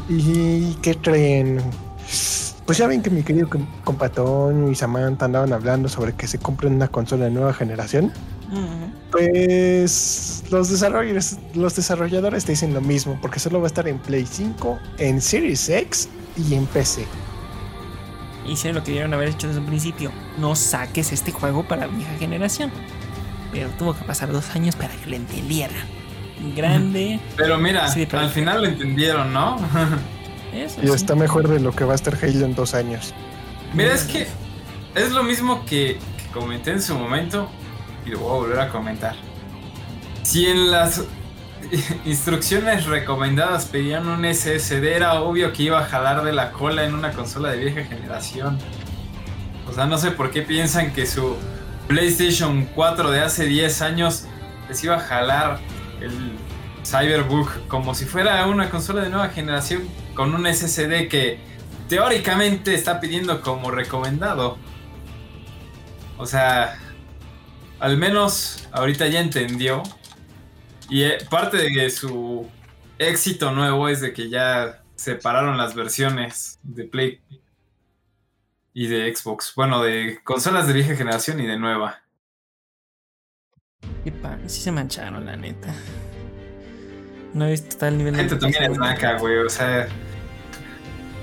¿Y qué creen? Pues ya ven que mi querido com- compatón y Samantha andaban hablando sobre que se compren una consola de nueva generación. Pues los desarrolladores, los desarrolladores te dicen lo mismo, porque solo va a estar en Play 5, en Series X y en PC. Hicieron lo que debieron haber hecho desde un principio. No saques este juego para vieja generación. Pero tuvo que pasar dos años para que lo entendiera. Grande. Pero mira, Sí, pero- al final lo entendieron, ¿no? Eso Y sí. está mejor de lo que va a estar Halo en dos años. Mira, es que es lo mismo que, que comenté en su momento y lo voy a volver a comentar. Si en las instrucciones recomendadas pedían un SSD, era obvio que iba a jalar de la cola en una consola de vieja generación. O sea, no sé por qué piensan que su PlayStation 4 de hace 10 años les iba a jalar el Cyberbook como si fuera una consola de nueva generación con un SSD que teóricamente está pidiendo como recomendado. O sea, al menos ahorita ya entendió. Y eh, parte de su éxito nuevo es de que ya separaron las versiones de Play y de Xbox. Bueno, de consolas de vieja generación y de nueva. Padre, sí se mancharon, la neta. No he visto tal nivel La gente también es naca, güey. O sea,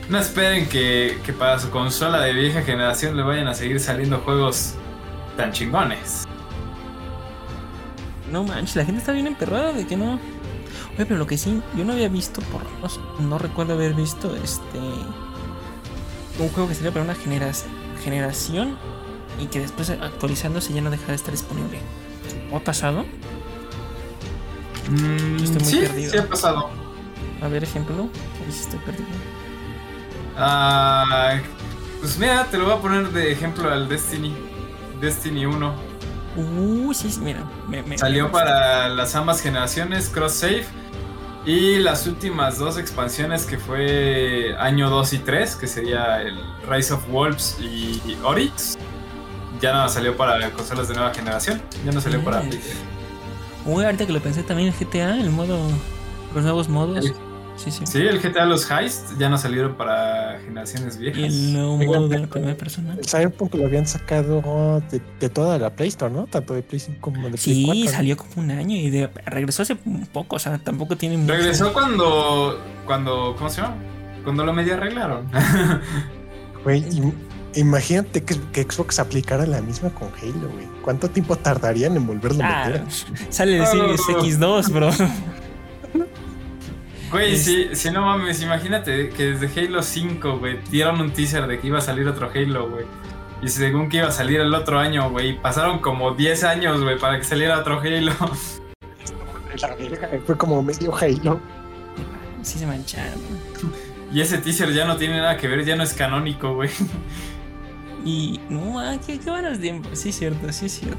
no esperen que, que para su consola de vieja generación le vayan a seguir saliendo juegos tan chingones. No manches, la gente está bien emperrada de que no. Oye, pero lo que sí, yo no había visto, por lo menos, no recuerdo haber visto este. Un juego que sería para una genera- generación y que después actualizándose ya no deja de estar disponible. ¿O ha pasado? Mm, Estoy muy sí, perdido. sí ha pasado. A ver, ejemplo. Ahí estoy perdido. Pues mira, te lo voy a poner de ejemplo al Destiny. Destiny 1. Uh, sí, mira. me- me- Salió me- para las ambas generaciones, cross save. Y las últimas dos expansiones que fue año 2 y 3, que sería el Rise of Wolves y Oryx, ya no salió para consolas de nueva generación, ya no salió para. Uy, ahorita que lo pensé también el GTA, el modo. Los nuevos modos. El- Sí, sí. Sí, el GTA Los Heist ya no salieron para generaciones Y viejas. el nuevo modo de la primera persona. Cyberpunk lo habían sacado de, de toda la Play Store, ¿no? Tanto de Play 5 como de Play Sí, 4. salió como un año y de- regresó hace un poco, o sea, tampoco tiene mucho. Regresó cuando, cuando, ¿cómo se llama? Cuando lo medio arreglaron. Güey, im- imagínate que, que Xbox aplicara la misma con Halo, güey. ¿Cuánto tiempo tardarían en volverlo a Ah, meter? sale de Series Oh. X2, bro. Güey, Es- si, si no mames, imagínate que desde Halo 5, güey, dieron un teaser de que iba a salir otro Halo, güey. Y según que iba a salir el otro año, güey, pasaron como 10 años, güey, para que saliera otro Halo. Fue como medio Halo. Sí se mancharon. Y ese teaser ya no tiene nada que ver, ya no es canónico, güey. Y no, ah, qué, qué buenos tiempos. Sí, es cierto, sí, es cierto.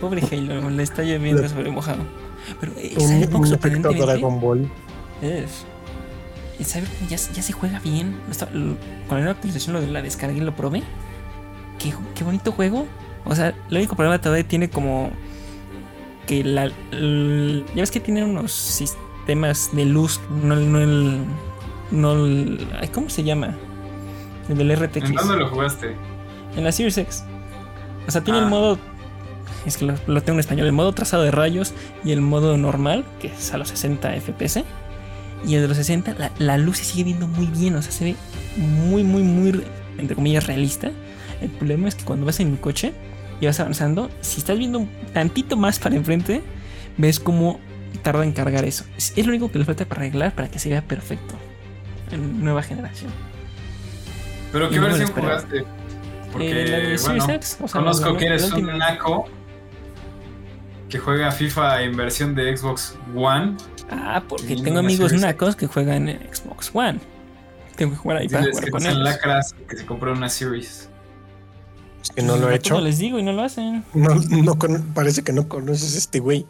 Pobre Halo, le está lloviendo sobre mojado. Pero eh, Un, Cyberpunk un efecto. Dragon Ball. Es. El Cyberpunk ya, ya se juega bien. Está- con la nueva actualización lo de la descargué y lo probé. Qué, qué bonito juego. O sea, el único problema todavía tiene como. Que la. el- ya ves que tiene unos sistemas de luz. No, el- no el. No el. ay, ¿Cómo se llama? El del RTX. ¿En dónde lo jugaste? En la Series X. O sea, tiene Ah. el modo. Es que lo, lo tengo en español. El modo trazado de rayos y el modo normal, que es a los 60 FPS. Y el de los 60, la, la luz se sigue viendo muy bien. O sea, se ve muy, muy, muy, re- entre comillas, realista. El problema es que cuando vas en el coche y vas avanzando, si estás viendo un tantito más para enfrente, ves cómo tarda en cargar eso. Es, es lo único que le falta para arreglar para que se vea perfecto en nueva generación. ¿Pero qué no versión jugaste? Porque, Eh, bueno, X, o sea, conozco que eres un naco que juega FIFA en versión de Xbox One. Ah, porque tengo amigos Series nacos que juegan en Xbox One. Tengo que jugar ahí para jugar que con ellos. lacras, que se compró una Series. Es que no lo he hecho. Como les digo y no lo hacen. No, no con- parece que no conoces a este güey.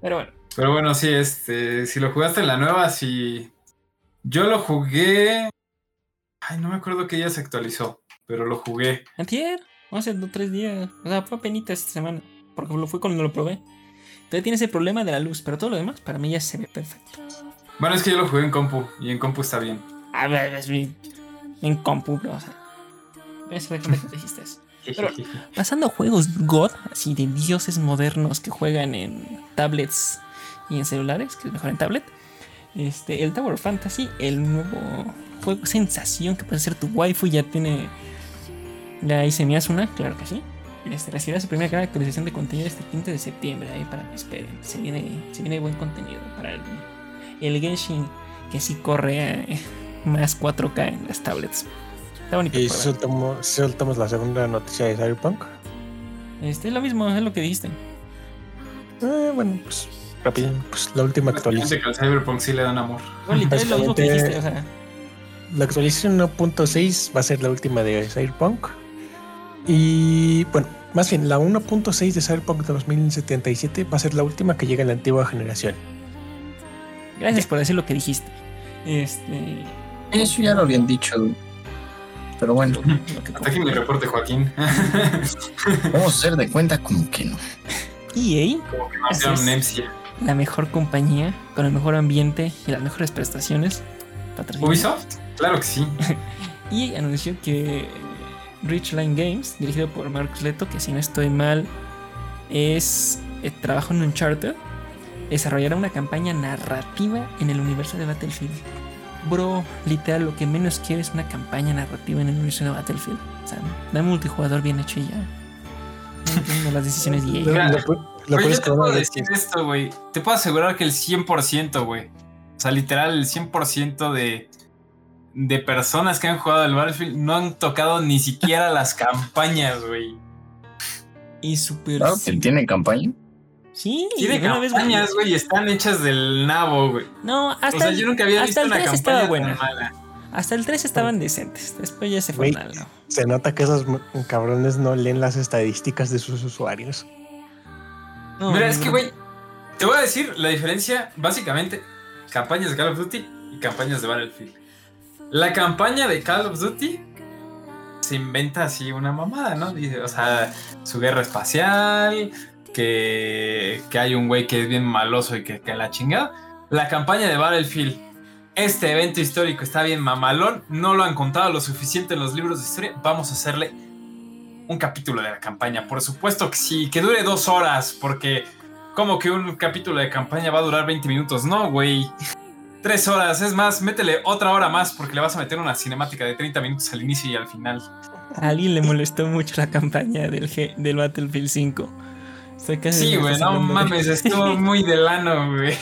Pero bueno, Pero bueno, sí, este, si lo jugaste en la nueva, sí. Yo lo jugué. Ay, no me acuerdo que ya se actualizó, pero lo jugué. antier, hace dos tres días. O sea, fue penita esta semana. Porque lo fue cuando lo probé. Todavía tiene ese problema de la luz, pero todo lo demás para mí ya se ve perfecto. Bueno, es que yo lo jugué en compu y en compu está bien. A ver, es bien. En compu, bro, o sea. Eso que me dijiste eso. Pero- Pasando a juegos God, así de dioses modernos que juegan en tablets y en celulares, que es mejor en tablet. Este, el Tower Fantasy, el nuevo juego sensación que puede ser tu waifu, ya tiene. Ya hice mi claro que sí. Este, recibirá su primera gran actualización de contenido este 15 de septiembre, ahí para que esperen. Se viene, se viene buen contenido para el, el Genshin, que sí corre eh, más 4K en las tablets. Está bonito. Y ver. soltamos, soltamos la segunda noticia de Cyberpunk. Este, es lo mismo, es lo que dijiste. Eh, bueno, pues rápido. Pues la última actualización. que al Cyberpunk sí le dan amor. Bueno, literal es lo mismo que Básicamente- dijiste, o sea. La actualización 1.6 va a ser la última de Cyberpunk. Y bueno, más bien, la 1.6 de Cyberpunk de 2077 va a ser la última que llega en la antigua generación. Gracias por decir lo que dijiste. Este. Eso ya lo habían dicho. Pero bueno, lo que Hasta aquí mi reporte, Joaquín. vamos a hacer de cuenta como que no. EA, Como que amnesia. la mejor compañía, con el mejor ambiente y las mejores prestaciones. ¿Ubisoft? Claro que sí. EA anunció que Richline Games, dirigido por Marcus Leto, que si no estoy mal, es eh, trabajo en Uncharted, desarrollará una campaña narrativa en el universo de Battlefield. Bro, literal, lo que menos quiero es una campaña narrativa en el universo de Battlefield. O sea, un multijugador bien hecho y ya. No entiendo las decisiones de EA. peor yo es te puedo decir que- esto, güey. Te puedo asegurar que el 100%, güey. O sea, literal, el 100% de, de personas que han jugado el Battlefield no han tocado ni siquiera las campañas, güey. Y súper. Claro que tiene campaña. Sí, Tiene una vez- campañas, güey, están hechas del nabo, güey. No, hasta, O sea, el- yo nunca había hasta visto el una 3 campaña estaba tan buena. mala. Hasta el 3 estaban decentes. Después ya se fue mal. ¿no? Se nota que esos cabrones no leen las estadísticas de sus usuarios. No, Mira, no, es que, güey, te voy a decir la diferencia, básicamente, campañas de Call of Duty y campañas de Battlefield. La campaña de Call of Duty se inventa así una mamada, ¿no? O sea, su guerra espacial, que, que hay un güey que es bien maloso y que, que la chingada. La campaña de Battlefield, este evento histórico está bien mamalón, no lo han contado lo suficiente en los libros de historia, vamos a hacerle un capítulo de la campaña. Por supuesto que sí, que dure dos horas, porque como que un capítulo de campaña va a durar 20 minutos. No, güey. Tres horas, es más, métele otra hora más porque le vas a meter una cinemática de 30 minutos al inicio y al final. A alguien le molestó mucho la campaña del, G- del Battlefield 5. Estoy casi Sí, güey, no de- mames, estuvo muy de lano, güey.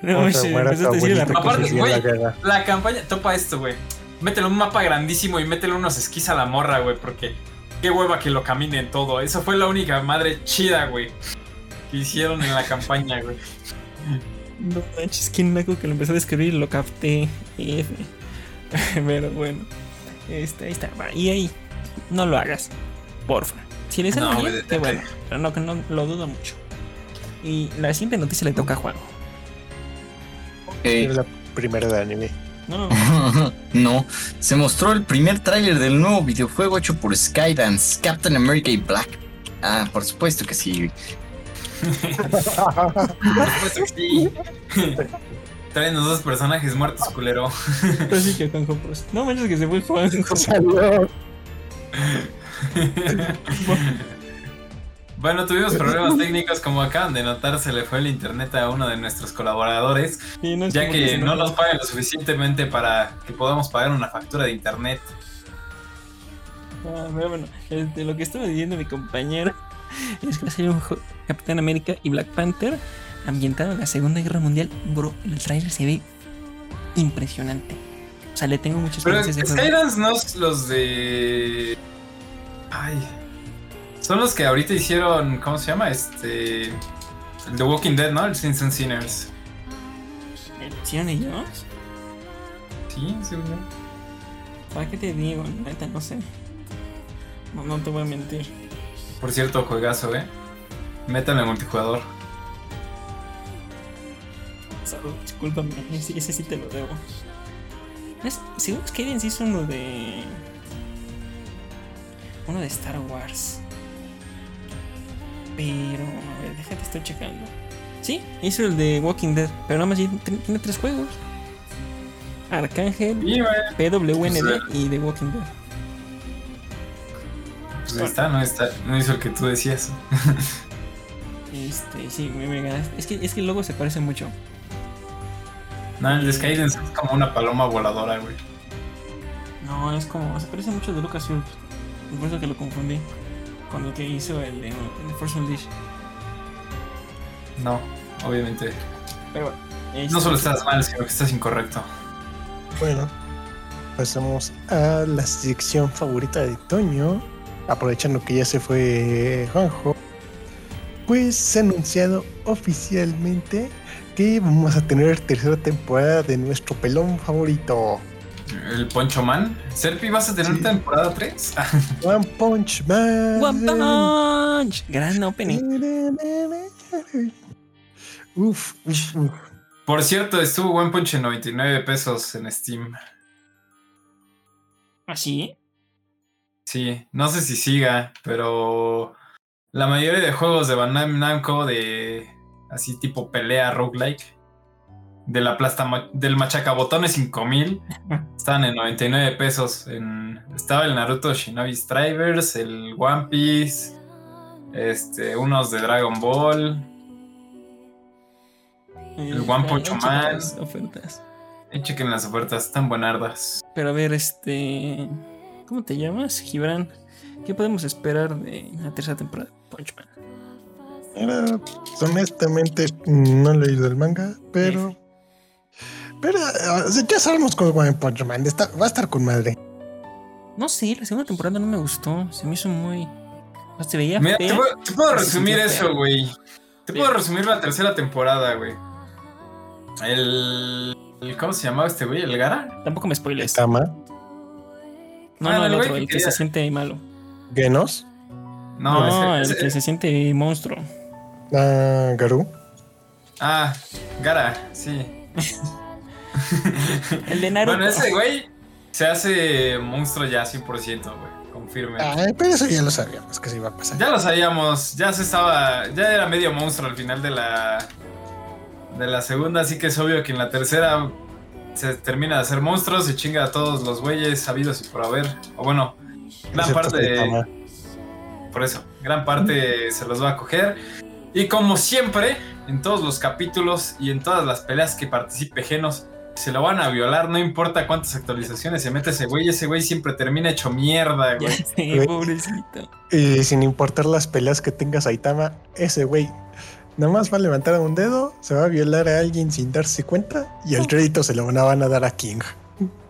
No, Otra sí, muera tu empezaste a decir la abuelita que Aparte, güey, la campaña, topa esto, güey. Métele un mapa grandísimo y métele unos esquís a la morra, güey, porque qué hueva que lo caminen todo. Esa fue la única madre chida, güey, que hicieron en la campaña, güey. No manches, que naco que lo empezó a describir y lo capté. F. Pero bueno. Este, ahí está. Y ahí, no lo hagas. Porfa. Si le sale No, bien, qué bueno. Pero no, que no lo dudo mucho. Y la siguiente noticia le toca a Juan. Era la primera de anime. No, no, no. no, se mostró el primer tráiler del nuevo videojuego hecho por Skydance, Captain America y Black. Ah, por supuesto que sí. Por sí. Traen los dos personajes muertos, culero. Pero sí que Juanjo Pros. No manches que se fue Juanjo. Salió. Bueno, tuvimos problemas técnicos, como acaban de notar, se le fue el internet a uno de nuestros colaboradores, Sí, no es ya que no nos pagan lo suficientemente para que podamos pagar una factura de internet. Ah, pero bueno, este, lo que estaba diciendo mi compañero es que va a ser un Capitán América y Black Panther ambientado en la Segunda Guerra Mundial. Bro, el trailer se ve impresionante. O sea, le tengo muchas Pero de. Skydance no es los de... Ay. Son los que ahorita hicieron, ¿cómo se llama? Este... The Walking Dead, ¿no? El Sins and Sinners. ¿Lo ¿Hicieron ellos? Sí, güey. ¿Para qué te digo? Neta, no sé. No, no te voy a mentir. Por cierto, juegazo, ¿eh? Métanle multijugador. Salud, discúlpame, ese, ese sí te lo debo. Es, según Skydance hizo uno de. Uno de Star Wars. Pero. A ver, déjate, estoy checando. Sí, hizo el de Walking Dead, pero nada más tiene, tres juegos: Arcángel, PWND Pues, y The Walking Dead. Pues está, no está, no hizo el que tú decías. Este, sí, me, me. Es que, es que el logo se parece mucho. No, el de Skydance es como una paloma voladora, güey. No, es como. Se parece mucho de Lucasfilm. Por eso que lo confundí con el que hizo el de, el de Force Unleashed. No, obviamente. Pero bueno. No este, solo estás mal, sino que estás incorrecto. Bueno, pasamos a la sección favorita de Toño. Aprovechando que ya se fue Juanjo. Pues se ha anunciado oficialmente que vamos a tener tercera temporada de nuestro pelón favorito. El Poncho Man. Serpi, ¿vas a tener Sí. temporada 3? One Punch Man. One Punch. Gran opening. Uf, uf, uf. Por cierto, estuvo One Punch en 99 pesos en Steam. ¿Así? Sí, no sé si siga, pero la mayoría de juegos de Bandai Namco de así tipo pelea roguelike de la plasta del machacabotones 5000 estaban en 99 pesos. En, estaba el Naruto Shinobi Strivers, el One Piece, este, unos de Dragon Ball. El One Punch Man. ofertas, chequen las ofertas, están buenardas. Pero a ver, este. ¿Cómo te llamas, Gibran? ¿Qué podemos esperar de la tercera temporada de Punch Man? Era, honestamente, no he leído el manga, pero. Pero eh, ya sabemos con One Punch Man. está- va a estar con madre. No sé, la segunda temporada no me gustó. Se me hizo muy. No se veía Mira, te fea. puedo, te puedo resumir eso, güey. Te puedo resumir la tercera temporada, güey. El, el- ¿Cómo se llamaba este güey? ¿El Gara? Tampoco me spoiles. Tama, No, Ah, no, el otro, que el que se siente malo. Genos, No, No, ese- el ese- que se siente monstruo. ah, Garú. Ah, Gara, sí. El de Naruto. Bueno, ese güey se hace monstruo ya 100%, güey. Confirme. Ay, pero eso ya lo sabíamos que se iba a pasar. Ya lo sabíamos, ya se estaba, ya era medio monstruo al final de la de la segunda, así que es obvio que en la tercera se termina de hacer monstruos y chinga a todos los güeyes sabidos y por haber, o bueno, gran parte de, por eso, gran parte se los va a coger. Y como siempre, en todos los capítulos y en todas las peleas que participe Genos, se lo van a violar, no importa cuántas actualizaciones se mete ese güey, ese güey siempre termina hecho mierda, güey. Güey. pobrecito. Y sin importar las peleas que tenga Saitama, ese güey nada más va a levantar un dedo, se va a violar a alguien sin darse cuenta y el crédito se lo van a, dar a King.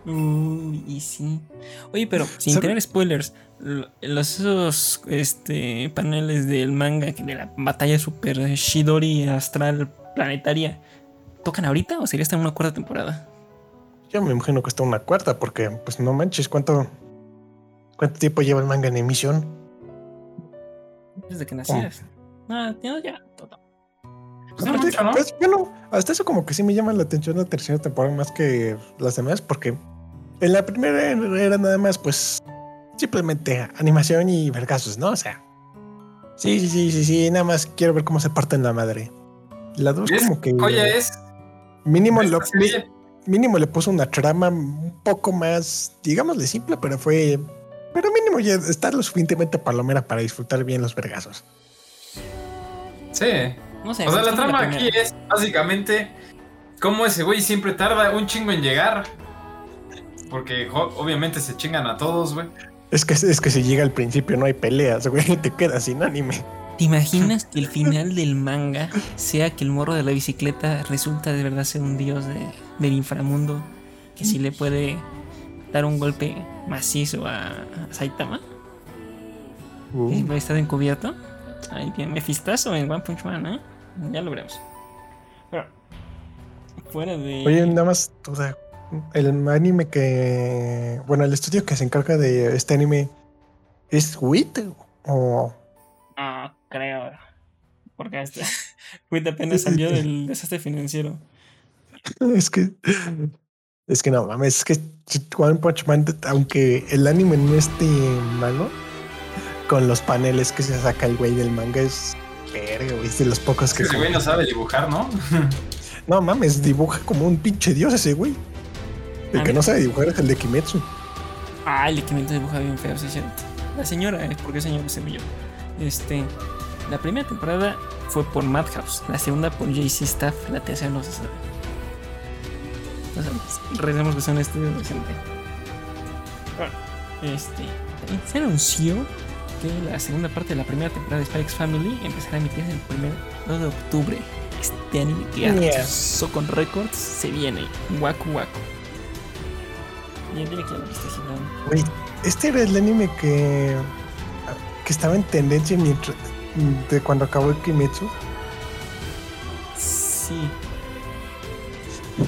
Uy, y sí. Oye, pero sin ¿Sabe? tener spoilers, lo- los esos este, paneles del manga de la batalla super Shidori astral planetaria, ¿tocan ahorita o sería hasta una cuarta temporada? Yo me imagino que está una cuarta porque, pues no manches, ¿cuánto, cuánto tiempo lleva el manga en emisión? Desde que nacías. Ah, ya. Pues no Aparte, mucho, ¿no? pues, bueno, hasta eso como que sí me llama la atención la tercera temporada más que las demás porque en la primera era nada más pues simplemente animación y vergazos, ¿no? O sea, sí, sí, sí, sí, sí, nada más quiero ver cómo se parten la madre. La dos Es- como que Oye, es mínimo, lo- mínimo le puso una trama un poco más, digámosle simple, pero fue, pero mínimo ya está lo suficientemente palomera para disfrutar bien los vergazos. Sí. No sé. O sea, la trama aquí es básicamente cómo ese güey siempre tarda un chingo en llegar. Porque obviamente se chingan a todos, güey. Es que, es que si llega al principio no hay peleas, güey, te quedas sin anime. ¿Te imaginas que el final del manga sea que el morro de la bicicleta resulta de verdad ser un dios de- del inframundo que sí le puede dar un golpe macizo a, a Saitama? Uh. ¿Y va a estar encubierto? Ahí tiene Mefistazo en One Punch Man, ¿eh? Ya lo veremos. Pero, fuera de. Oye, nada más, o sea, el anime que, bueno, el estudio que se encarga de este anime es WIT o No, creo. Porque este. Wit apenas salió del desastre financiero. es que es que no mames, es que One Punch Man, aunque el anime no esté malo, con los paneles que se saca el güey del manga es verga, güey, es de los pocos que ese güey no sabe dibujar, ¿no? no mames, dibuja como un pinche dios ese güey. El A que no sabe dibujar es el de Kimetsu. Ah, el Equimento dibuja bien feo, sí, es cierto. La señora, ¿eh? ¿por qué señora se yo? Este. La primera temporada fue por Madhouse, la segunda por JC Staff, la tercera no se sabe. O sea, recordemos que son estudios decentes. Bueno, este. Se anunció la segunda parte de la primera temporada de X Family empezará a emitirse el primer 2 de octubre. Este anime que Yeah. con récords se viene. Waku Waku. Ya tiene que la viste. Güey, este era el anime que, que estaba en tendencia mientras, de cuando acabó el Kimetsu. Sí.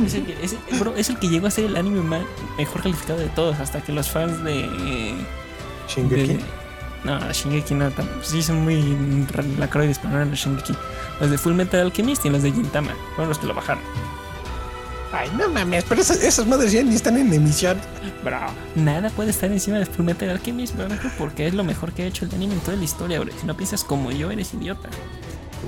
Es el, que, es, el- bro, es el que llegó a ser el anime ma- mejor calificado de todos, hasta que los fans de. Shingeki. de- no, Shingeki no, tam- sí son muy lacroides, pero no eran los Shingeki. Los de Full Metal Alchemist y los de Gintama fueron los que lo bajaron. Ay, no mames, pero esas, esas madres ya ni están en emisión. Bro, nada puede estar encima de Full Metal Alchemist, bro, porque es lo mejor que ha hecho el anime en toda la historia, bro. Si no piensas como yo, eres idiota.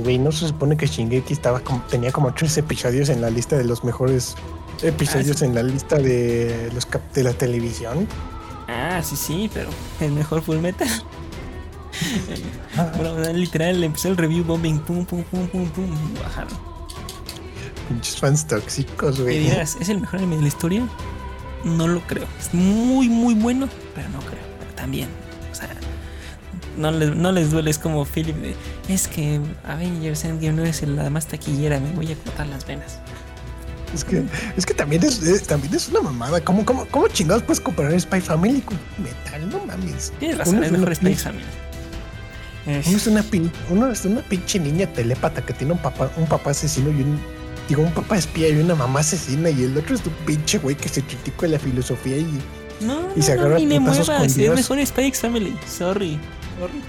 Güey, no se supone que Shingeki estaba como, tenía como tres episodios en la lista de los mejores episodios Ah, sí. en la lista de los de la televisión. Ah, sí, sí, pero el mejor Full Metal. Bro, literal, empezó el review bombing, pum, pum, pum, pum, pum, bajaron. pinches fans tóxicos, ¿Qué güey. dirás? ¿Es el mejor anime de la historia? No lo creo. Es muy, muy bueno, pero no creo. Pero también, o sea, no les, no les duele, es como Philip de, es que Avengers Endgame no es la más taquillera, me voy a cortar las venas. Es que, es que también es, es- también es una mamada. ¿Cómo, cómo, cómo chingados puedes comparar Spy Family con Metal? No mames. Tienes razón, es mejor Spy pin- Uno Es- es una, pin- uno es una pinche niña telépata que tiene un papá, un papá asesino y un. Digo, un papá espía y una mamá asesina, y el otro es un pinche güey que se critica de la filosofía y. No, y se no, no, agarra ni le muevas, con es mejor Spy X Family, sorry. sorry.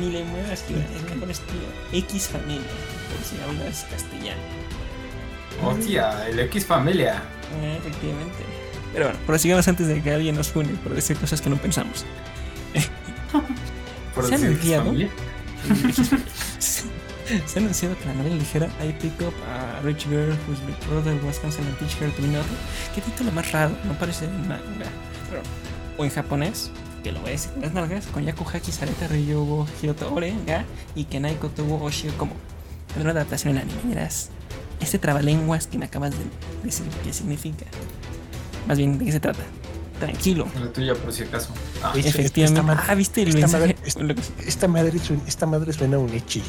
Ni le muevas, tío, es mejor estilo X Familia, por si hablas castellano. Hostia, el X Familia. Eh, efectivamente. Pero bueno, prosigamos antes de que alguien nos pune por decir cosas que no pensamos. ¿Se ha anunciado? Se ha anunciado que la novela ligera I Pick Up a Rich Girl Whose Big Brother Was Cancelled and Teach Her to Be Naughty. ¿Qué título más raro? No parece de manga. Pero, o en japonés, que lo decir con las nalgas, con Yakuhaki Sareta Ryogo Hiroto Ore ga y Kenai Kotowo Oshio como. Tendrá una adaptación en anime. Dirás, este trabalenguas que me acabas de decir, ¿qué significa? Más bien, ¿de qué se trata? Tranquilo. La tuya, por si acaso. Ah, Oye, esta Efectivamente. madre- Ah, ¿viste el esta mensaje? madre- Esta madre, suena- esta madre suena a un echi.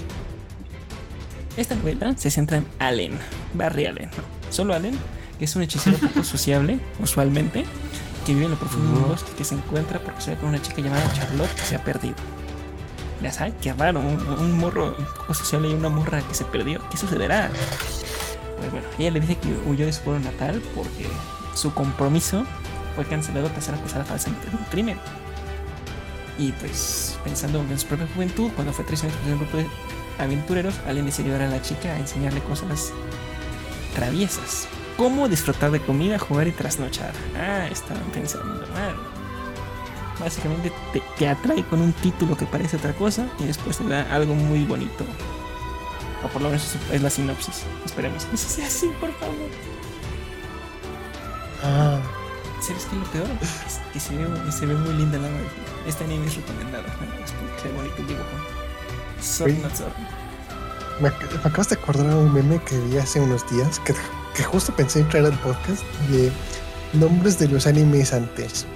Esta novela se centra en Allen, Barry Allen, no, solo Allen, que es un hechicero poco sociable, usualmente, que vive en lo profundo de un bosque que se encuentra porque se ve con una chica llamada Charlotte que se ha perdido. Ya sabes, qué raro, un, un morro poco sociable y una morra que se perdió. ¿Qué sucederá? Pues bueno, ella le dice que huyó de su pueblo natal porque su compromiso fue cancelado tras ser acusada falsamente de un crimen. Y pues, pensando en su propia juventud, cuando fue traicionada por un grupo de aventureros, Allen decidió dar a la chica a enseñarle cosas traviesas. Cómo disfrutar de comida, jugar y trasnochar. Ah, estaban pensando mal. Básicamente te, te atrae con un título que parece otra cosa y después te da algo muy bonito. O por lo menos es la sinopsis. Esperemos eso sea así, por favor. Ah, ¿Sabes qué es lo peor? Es que se ve, se ve muy linda la waifu. Este anime es recomendado, más porque bonito dibujo. Sword Oye. not sword. me, me acabas de acordar de un meme que vi hace unos días que, que justo pensé en traer al podcast de nombres de los animes antes: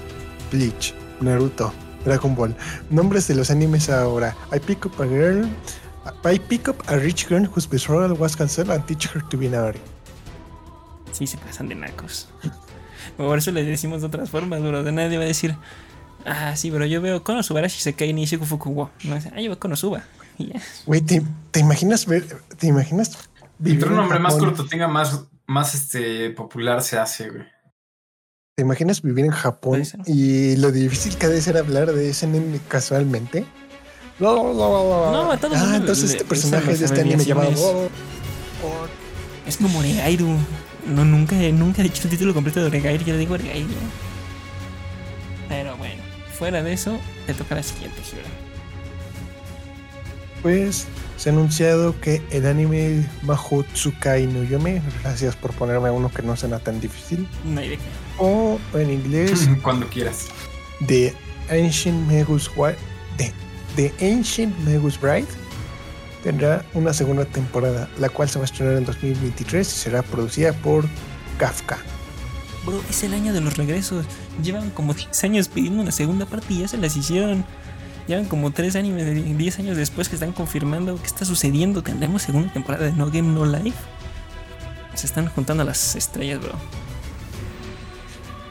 Bleach, Naruto, Dragon Ball. Nombres de los animes ahora: I pick up a girl. I pick up a rich girl whose betrothal was cancelled and teach her to be naughty. Sí, se pasan de nacos. Por eso les decimos de otras formas, bro. De nadie va a decir, ah, sí, pero yo veo Konosubarashi Sekai ni Shiku Fukuwo. No dice, ah, yo veo Konosuba. Güey, ¿te, te imaginas ver, te imaginas Entre un nombre más corto tenga más, más este, popular se hace, güey. ¿Te imaginas vivir en Japón y lo difícil que ha de ser hablar de ese anime casualmente? No, a todo ah, mundo entonces le- este personaje gustan de este anime llamado. Es como Oregairu. No, nunca, nunca he dicho el título completo de Oregairu. Yo le digo Oregairu. Pero bueno, fuera de eso, te toca la siguiente, Gibran. Pues se ha anunciado que el anime Mahotsukai no Yome, gracias por ponerme uno que no suena tan difícil, No hay de qué. o en inglés Cuando quieras. The Ancient Magus Wi- The, The Ancient Magus Bride tendrá una segunda temporada, la cual se va a estrenar en 2023 y será producida por Kafka. Bro, es el año de los regresos. Llevan como 10 años pidiendo una segunda parte y ya se las hicieron. Llevan como 3 animes de 10 años después que están confirmando qué está sucediendo. ¿Tendremos segunda temporada de No Game No Life? Se están juntando las estrellas, bro.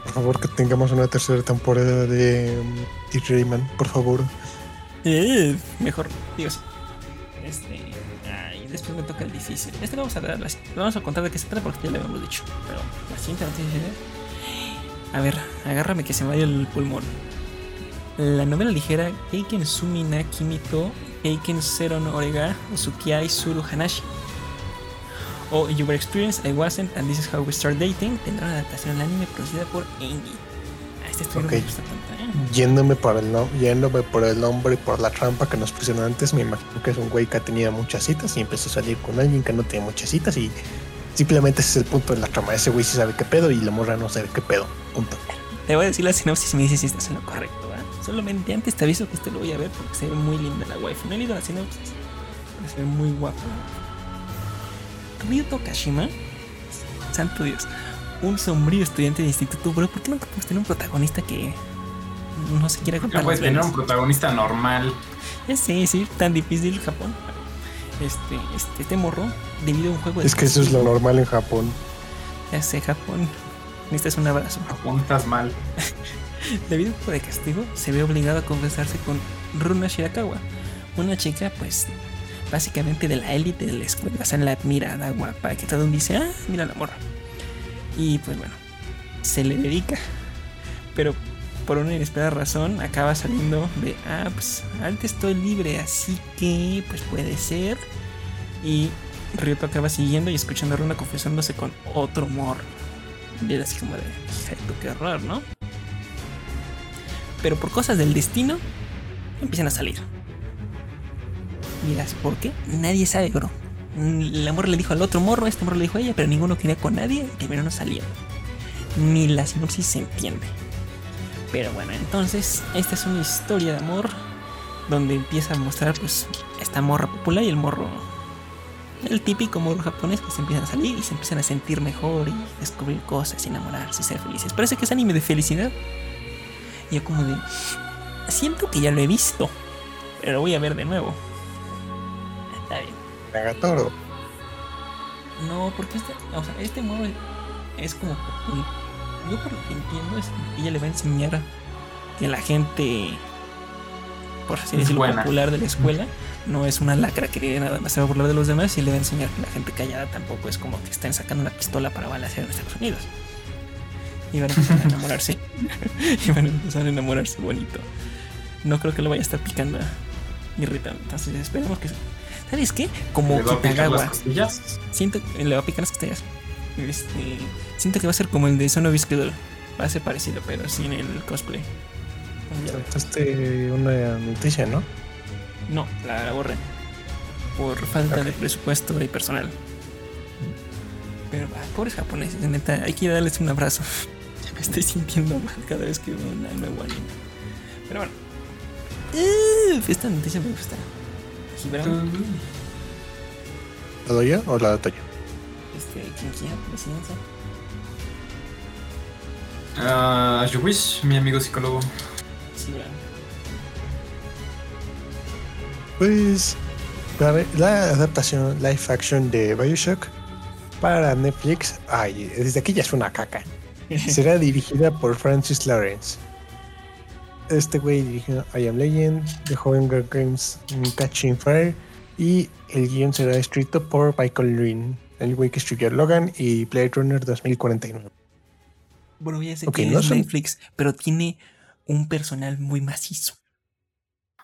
Por favor, que tengamos una tercera temporada de um, The Rayman, por favor. Eh, mejor, Dios. Este. Ay, después me toca el difícil. Este vamos a dar, lo vamos a contar de qué se trata porque ya lo habíamos dicho. Pero la siguiente noticia A ver, agárrame que se me vaya el pulmón. La novela ligera Keiken Sumi na Kimito Keiken Zero no Orega Usukiai Suru Hanashi o Your Experience I Wasn't and This is How We Start Dating tendrá una adaptación al anime producida por Engie. No. Yéndome por el nom- yéndome por el nombre y por la trampa que nos pusieron antes, me imagino que es un güey que tenía muchas citas y empezó a salir con alguien que no tiene muchas citas y simplemente ese es el punto de la trama. Ese güey sí sabe qué pedo y la morra no sabe qué pedo. Punto. Te voy a decir la sinopsis y me dices si estás en lo correcto, ¿va? Solamente antes te aviso que este lo voy a ver porque se ve muy linda la waifu. No he leído la sinopsis, pero se ve muy guapa. Ryuto Kashima, santo Dios, un sombrío estudiante de instituto, bro. ¿Por qué nunca puedes tener un protagonista que no se quiere No comprar puedes tener un protagonista normal. Ya sé, sí, tan difícil Japón. Este, este, este morro, debido a un juego de Es que eso es lo normal en Japón. Ya sé, Japón. Necesitas un abrazo. Apuntas mal. Debido a un juego de castigo, se ve obligado a confesarse con Runa Shirakawa, una chica, pues, básicamente de la élite de la escuela, o sea, la admirada, guapa, que todo el mundo dice, ah, mira la morra. Y pues bueno, se le dedica, pero por una inesperada razón acaba saliendo de, ah, pues, ahorita estoy libre, así que, pues puede ser. Y Ryoto acaba siguiendo y escuchando a Runa confesándose con otro morro. Y era así como de, qué horror, ¿no? pero por cosas del destino empiezan a salir. Miras, ¿por qué? Nadie sabe, bro. El amor le dijo al otro morro, este morro le dijo a ella, pero ninguno quería con nadie y primero no salieron. Ni la sinopsis se entiende. Pero bueno, entonces, esta es una historia de amor donde empieza a mostrar, pues, esta morra popular y el morro. El típico morro japonés que se empiezan a salir y se empiezan a sentir mejor y descubrir cosas, enamorarse y ser felices. Parece que es anime de felicidad. Y yo como de... Siento que ya lo he visto. Pero lo voy a ver de nuevo. Está bien. Nagatoro. No, porque este, o sea, este modo es como... Yo por lo que entiendo es que ella le va a enseñar que la gente, por así Es decirlo, buena. popular de la escuela, no es una lacra que nada más se va a burlar de los demás y le va a enseñar que la gente callada tampoco es como que están sacando una pistola para balasear en Estados Unidos. Y van a empezar a enamorarse. y van a empezar a enamorarse bonito. No creo que lo vaya a estar picando irritando. Entonces esperemos que... ¿Sabes qué? Como Le va a picar las Kitagawa. Siento que le va a picar las costillas. Este, siento que va a ser como el de Son of. Va a ser parecido, pero sin el cosplay. Saltaste una noticia, ¿no? No, la, la borré. Por falta de presupuesto y personal. Pero ah, pobres japoneses, neta, hay que darles un abrazo. Ya me estoy sintiendo mal cada vez que veo un nuevo anime. Pero bueno. Uf, esta noticia me gusta. Gibran, ¿La doy yo o la doy yo? este, quien quiera, presidencia. Ah, you wish, mi amigo psicólogo. Gibran. Pues la, la adaptación live action de Bioshock para Netflix, ay, desde aquí ya es una caca. Será dirigida por Francis Lawrence. Este güey dirigió I Am Legend, The Hunger Games, Catching Fire y el guion será escrito por Michael Lewin, el güey que escribió Logan y Blade Runner 2049. Bueno, ya sé Ok, que no es son- Netflix, pero tiene un personal muy macizo.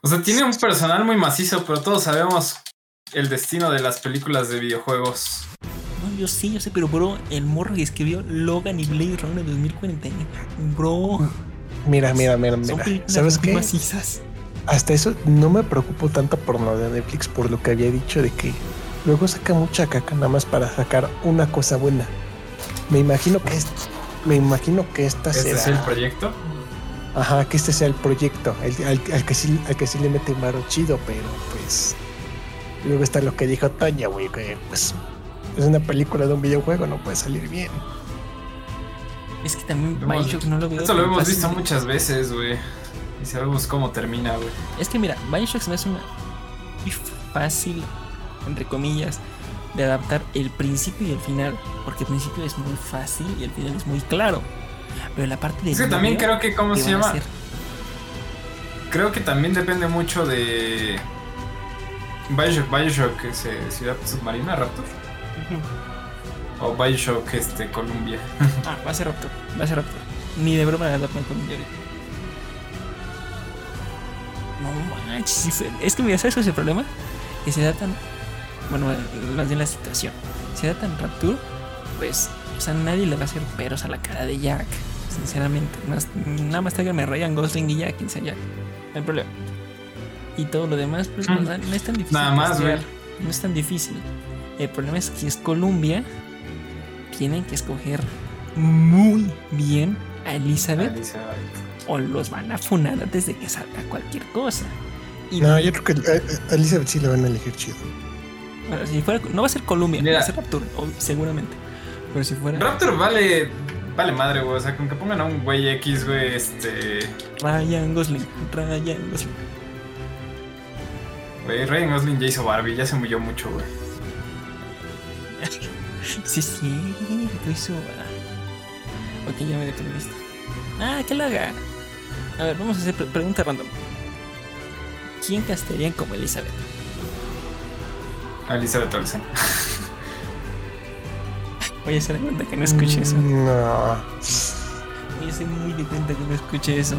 O sea, tiene un personal muy macizo, pero todos sabemos el destino de las películas de videojuegos. No, yo sí, yo sé, pero bro, el morro que escribió Logan y Blade Runner 2049. Bro, Mira, mira, mira, mira. ¿Sabes qué? macizas. Hasta eso no me preocupo tanto por lo de Netflix, por lo que había dicho de que luego saca mucha caca nada más para sacar una cosa buena. Me imagino que es, me imagino que esta Ese será, es el proyecto. ajá, que este sea el proyecto, el- al, al que sí, al que sí le mete maro chido, pero pues luego está lo que dijo Toña, güey, que pues es una película de un videojuego, no puede salir bien. Es que también Bioshock no lo veo. Esto lo hemos fácil visto muchas veces, güey. Y sabemos cómo termina, güey. Es que mira, Bioshock se me hace una muy fácil, entre comillas, de adaptar el principio y el final. Porque el principio es muy fácil y el final es muy claro. Pero la parte de. Es que también creo que, ¿cómo se llama? Creo que también depende mucho de. Bioshock, Bioshock, ese, Ciudad Submarina, Raptor. O Bioshock, este, Columbia. Ah, va a ser Raptor. Va a ser Raptor. Ni de broma la con un diario. No manches. Es que mira, ¿sabes cuál es el problema? Que se adaptan. Bueno, más bien la situación. Si adaptan Rapture, pues. O sea, nadie le va a hacer peros a la cara de Jack. Sinceramente. Más- nada más a Ryan Gosling y Jack, quien sea Jack. No hay problema. Y todo lo demás, pues Mm. o sea, no es tan difícil. Nada más. No es tan difícil. El problema es que es Columbia, tienen que escoger muy bien a Elizabeth Elizabeth. o los van a funar antes de que salga cualquier cosa. Y No, yo creo que eh, a Elizabeth sí le van a elegir chido. bueno, si fuera, no va a ser Columbia, Mira. va a ser Rapture, seguramente. Pero si fuera. Raptor vale vale madre, güey. O sea, con que pongan a un güey X, güey, este. Ryan Gosling, Ryan Gosling. Güey, Ryan Gosling ya hizo Barbie, ya se murió mucho, güey. Sí, sí, hizo. ah. Ok, ya me detuviste. Ah, que lo haga. A ver, vamos a hacer pre- pregunta random. ¿Quién castearían como Elizabeth? Elizabeth Olsen. Voy a hacer de cuenta que no escuché eso. Mm, No. Voy a hacer muy de cuenta que no escuché eso.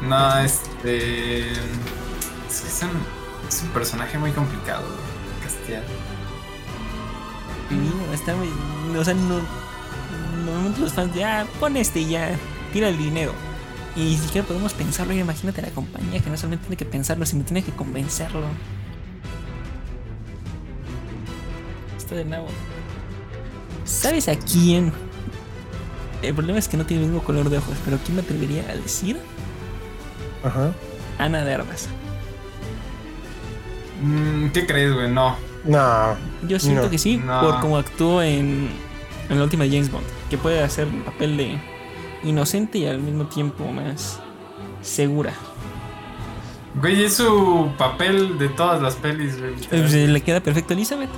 No, este. Es que es un, es un personaje muy complicado, castear. No, está muy. O sea, no. Normalmente los fans ah, pon este y ya, tira el dinero. Y ni siquiera podemos pensarlo. Y imagínate la compañía que no solamente tiene que pensarlo, sino tiene que convencerlo. Esto de nuevo. ¿Sabes a quién? El problema es que no tiene el mismo color de ojos, pero ¿quién me atrevería a decir? Ajá. Ana de Armas. Mm, ¿Qué crees, güey? No. No. Yo siento No, que sí, no. por cómo actuó en, en la última James Bond, que puede hacer un papel de inocente y al mismo tiempo más segura. Güey, es su papel de todas las pelis, güey. literal. Pues, eh, le queda perfecto a Elizabeth.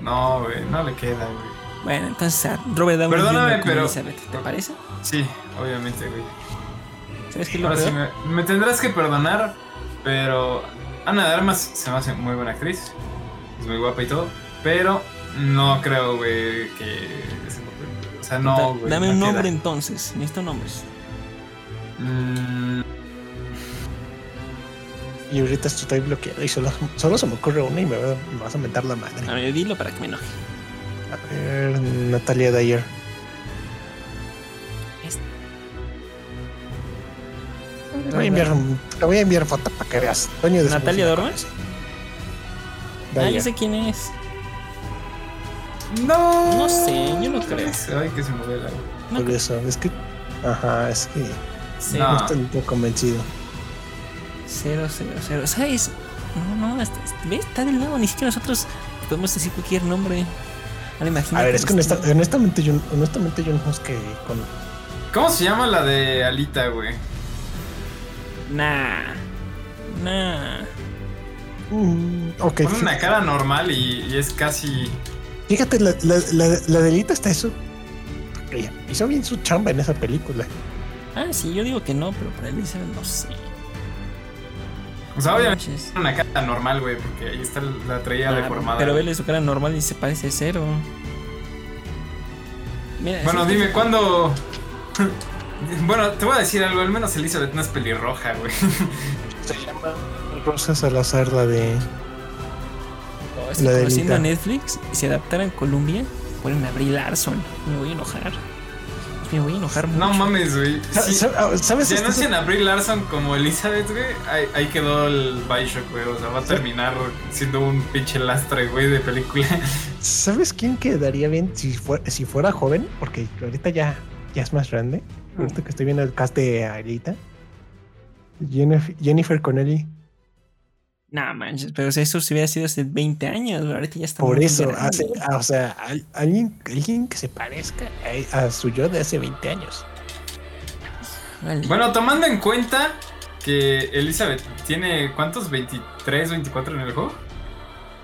No, güey, no le queda, güey. Bueno, entonces a Robert Downey Perdóname, Jr. como pero- Elizabeth, ¿te parece? Sí, obviamente, güey. ¿Sabes qué es lo Ahora sí, peor? me, me tendrás que perdonar, pero Ana de Armas se me hace muy buena actriz. Es muy guapa y todo, pero no creo, güey, que ese papel- O sea, no, güey. Dame no un queda. nombre entonces, necesito nombres. Mm, Y ahorita estoy bloqueado y solo, solo se me ocurre una y me, va- me vas a mentar la madre. A ver, dilo para que me enoje. A ver, Natalia Dyer. Te voy a enviar, te voy a enviar foto para que veas. Toño de ¿Natalia sí. Ah, ya sé quién es. no. No sé, yo no creo. Ay, que se me ve la. No Por eso, es que. Ajá, es que sé. No. no estoy muy convencido. Cero, cero, cero. ¿Sabes? No, no, está. Está del lado. Ni siquiera nosotros podemos decir cualquier nombre. Ahora imagínate. A ver, es que honesta- honestamente, yo, honestamente yo no es que con. ¿Cómo se llama la de Alita, güey? Nah. Nah. Mm, ok, Pone una cara normal y, y es casi. fíjate, la, la, la, la delita está eso. Ella hizo bien su chamba en esa película. Ah, sí, yo digo que no, pero para Elizabeth no sé. O sea, obviamente una cara normal, güey, porque ahí está la traía deformada. Pero vele su cara normal y se parece cero. Mira, Bueno, dime, ¿cuándo? Bueno, te voy a decir algo, al menos Elizabeth no es pelirroja, güey. Se llama Rosa Salazar, la de. Es que la de conociendo a. Netflix, si adaptaran en Colombia, ponen a Brie Larson. Me voy a enojar. Me voy a enojar mucho. No mames, güey. Sa- ah, ¿Sabes? Si anuncian a Brie Larson como Elizabeth, güey, ahí, ahí quedó el Bioshock, güey. O sea, va a terminar siendo un pinche lastre, güey, de película. ¿Sabes quién quedaría bien si fuera, si fuera joven? Porque ahorita ya, ya es más grande. Ahorita que estoy viendo el cast de Alita. Jennifer, Jennifer Connelly. No manches, pero si eso se hubiera sido hace 20 años, ahorita ya está Por eso, hace- ah, o sea, al- alguien, alguien que se parezca a, a su yo de hace 20 años. Vale. Bueno, tomando en cuenta que Elizabeth tiene, ¿cuántos? ¿23, 24 en el juego?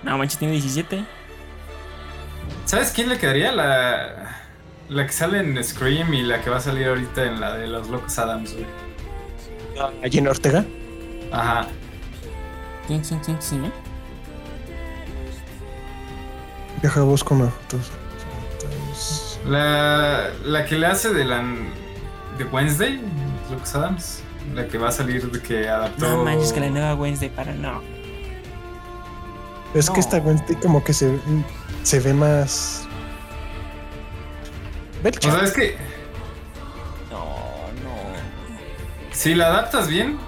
No manches, tiene 17. ¿Sabes quién le quedaría? La, la que sale en Scream y la que va a salir ahorita en la de los Locos Adams, güey. A Jenna Ortega. Ajá. ¿Quién, quién, quién, quién? Deja busco una foto. Entonces, La, la que le hace de la de Wednesday, Locos Adams. La que va a salir de que adaptó. No manches, que la nueva Wednesday para no. Es que esta Wednesday como que se, se ve más. O sea, es que No, no. si la adaptas bien,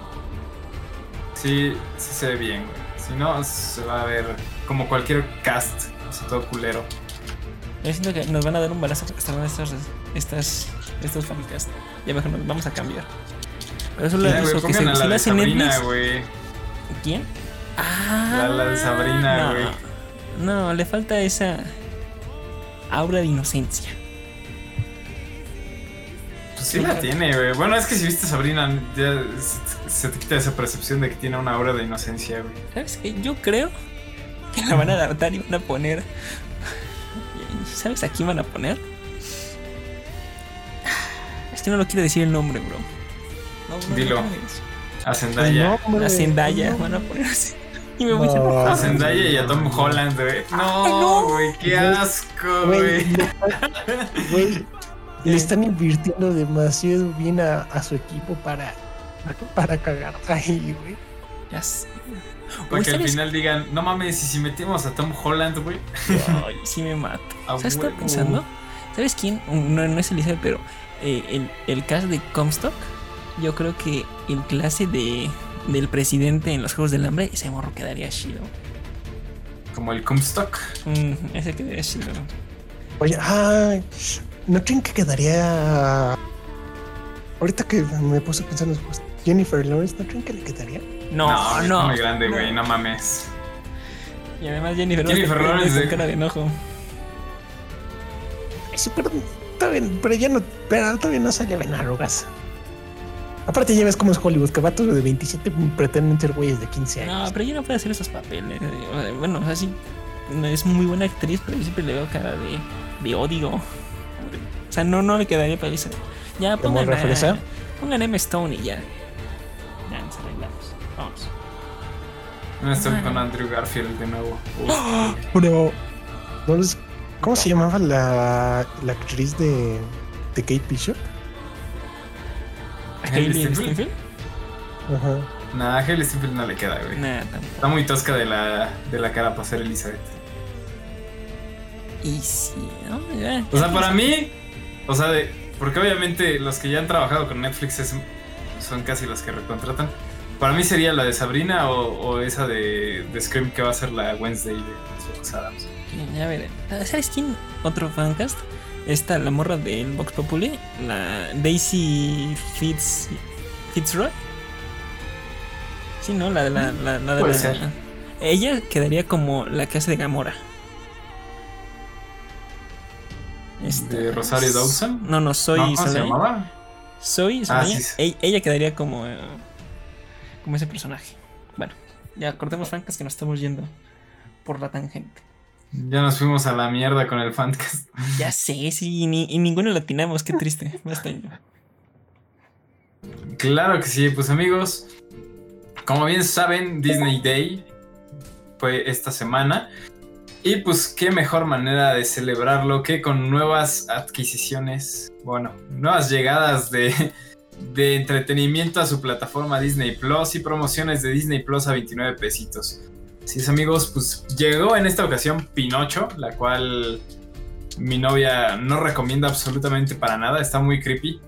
sí, sí se ve bien, güey. Si no, se va a ver como cualquier cast, así todo culero. Yo siento que nos van a dar un balazo porque están estas, estas, estos fancast. Ya mejor nos vamos a cambiar. Pero eso lo que se, a la de Sabrina, güey. ¿Quién? Ah, La- la de Sabrina, no. güey. No, le falta esa aura de inocencia. Pues sí la tiene, güey. Bueno, es que si viste a Sabrina, ya se- te quita esa percepción de que tiene una aura de inocencia, güey. ¿Sabes qué? Yo creo que la van a adaptar y van a poner. ¿Sabes a quién van a poner? Es que no lo quiero decir el nombre, bro. No, no, Dilo. no, A Zendaya. A Zendaya van a poner así. Y me voy No. a enojar. A Zendaya y a Tom Holland, güey. no. No, güey, qué asco, Güey, güey. le- están invirtiendo demasiado bien a, a su equipo para, para cagar ahí, güey. Ya sé. Para que al final digan, no mames, y si metimos a Tom Holland, güey. Ay, sí me mato. A ¿Sabes qué pensando? ¿Sabes quién? No, no es Elizabeth, pero eh, el, el cast de Comstock. Yo creo que el clase de, del presidente en los Juegos del Hambre, ese morro quedaría chido. Como el Comstock. Mm, ese quedaría chido. Oye, ay, ¿no creen que quedaría... Ahorita que me puse pensando, pues, Jennifer Lawrence, ¿no creen que le quedaría? No, no. está muy grande, güey, no mames. Y además Jennifer, Jennifer Lawrence eh. cara de enojo. Sí, pero, está bien, pero ya no, pero todavía no se le ven arrugas. Aparte ya ves cómo es Hollywood, que vatos de 27 pretenden ser güeyes de 15 años. No, pero ella no puede hacer esos papeles. eh, Bueno, o sea, sí, no es muy buena actriz, pero yo siempre le veo cara de, de odio. O sea, no, no le quedaría para Elizabeth. Ya ¿De pongan a, pongan Emma Stone y ya. Ya nos arreglamos. Vamos. No estoy con Andrew Garfield de nuevo. Uf, Pero, ¿no les- ¿cómo se llamaba la, la actriz de, de Kate Bishop? ¿A Hailey Steinfeld? Ajá. Nah, a Hailey Steinfeld no le queda, güey. Nah. Está muy tosca de la, de la cara para ser Elizabeth. Y sí. O sea, para mí, o sea, de, porque obviamente los que ya han trabajado con Netflix es- son casi los que recontratan. Para mí sería la de Sabrina o, o esa de, de Scream que va a ser la Wednesday de Sus Adams. Ya veré. ¿Sabes quién? Otro fancast. Esta, la morra del Vox Populi, la Daisy Fitz, Fitzroy. Sí, ¿no? La de la, la, la de Puede la- ser. Ella quedaría como la que hace de Gamora. Esta- ¿De Rosario Dawson? No, no, soy ¿No? ¿Cómo se llamaba? Soy Ah, Soleil. sí, sí. E- Ella quedaría como, eh, como ese personaje. Bueno, ya cortemos fancast que nos estamos yendo por la tangente. Ya nos fuimos a la mierda con el fancast. Ya sé, sí, y, ni, y ninguno lo atinamos, qué triste. Basta. Claro que sí, pues amigos, como bien saben, Disney Day fue esta semana. Y pues qué mejor manera de celebrarlo que con nuevas adquisiciones, bueno, nuevas llegadas de, de entretenimiento a su plataforma Disney Plus y promociones de Disney Plus a 29 pesitos. Así es amigos, pues llegó en esta ocasión Pinocho, la cual mi novia no recomienda absolutamente para nada, está muy creepy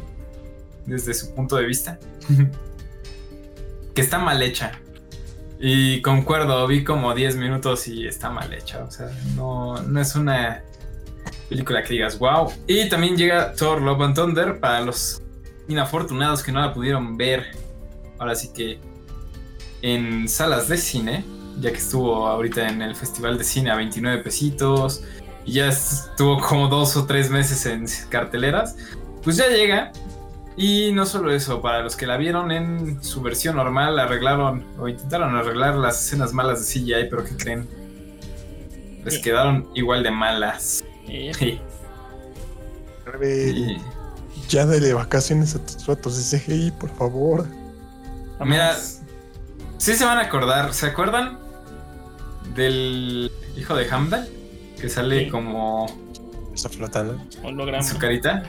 desde su punto de vista. que está mal hecha. Y concuerdo, vi como 10 minutos y está mal hecha. O sea, no, no es una película que digas wow. Y también llega Thor Love and Thunder para los inafortunados que no la pudieron ver. Ahora sí que en salas de cine, ya que estuvo ahorita en el Festival de Cine a 29 pesitos. Y ya estuvo como dos o tres meses en carteleras. Pues ya llega y no solo eso, para los que la vieron en su versión normal, arreglaron o intentaron arreglar las escenas malas de CGI, pero ¿qué creen? Les Sí. quedaron igual de malas. Eh, y- Ya dale vacaciones a tus fotos de CGI, por favor. mira, sí se van a acordar, ¿se acuerdan del hijo de Hamdal? Que sale Sí. como Está flotando. holograma. su carita.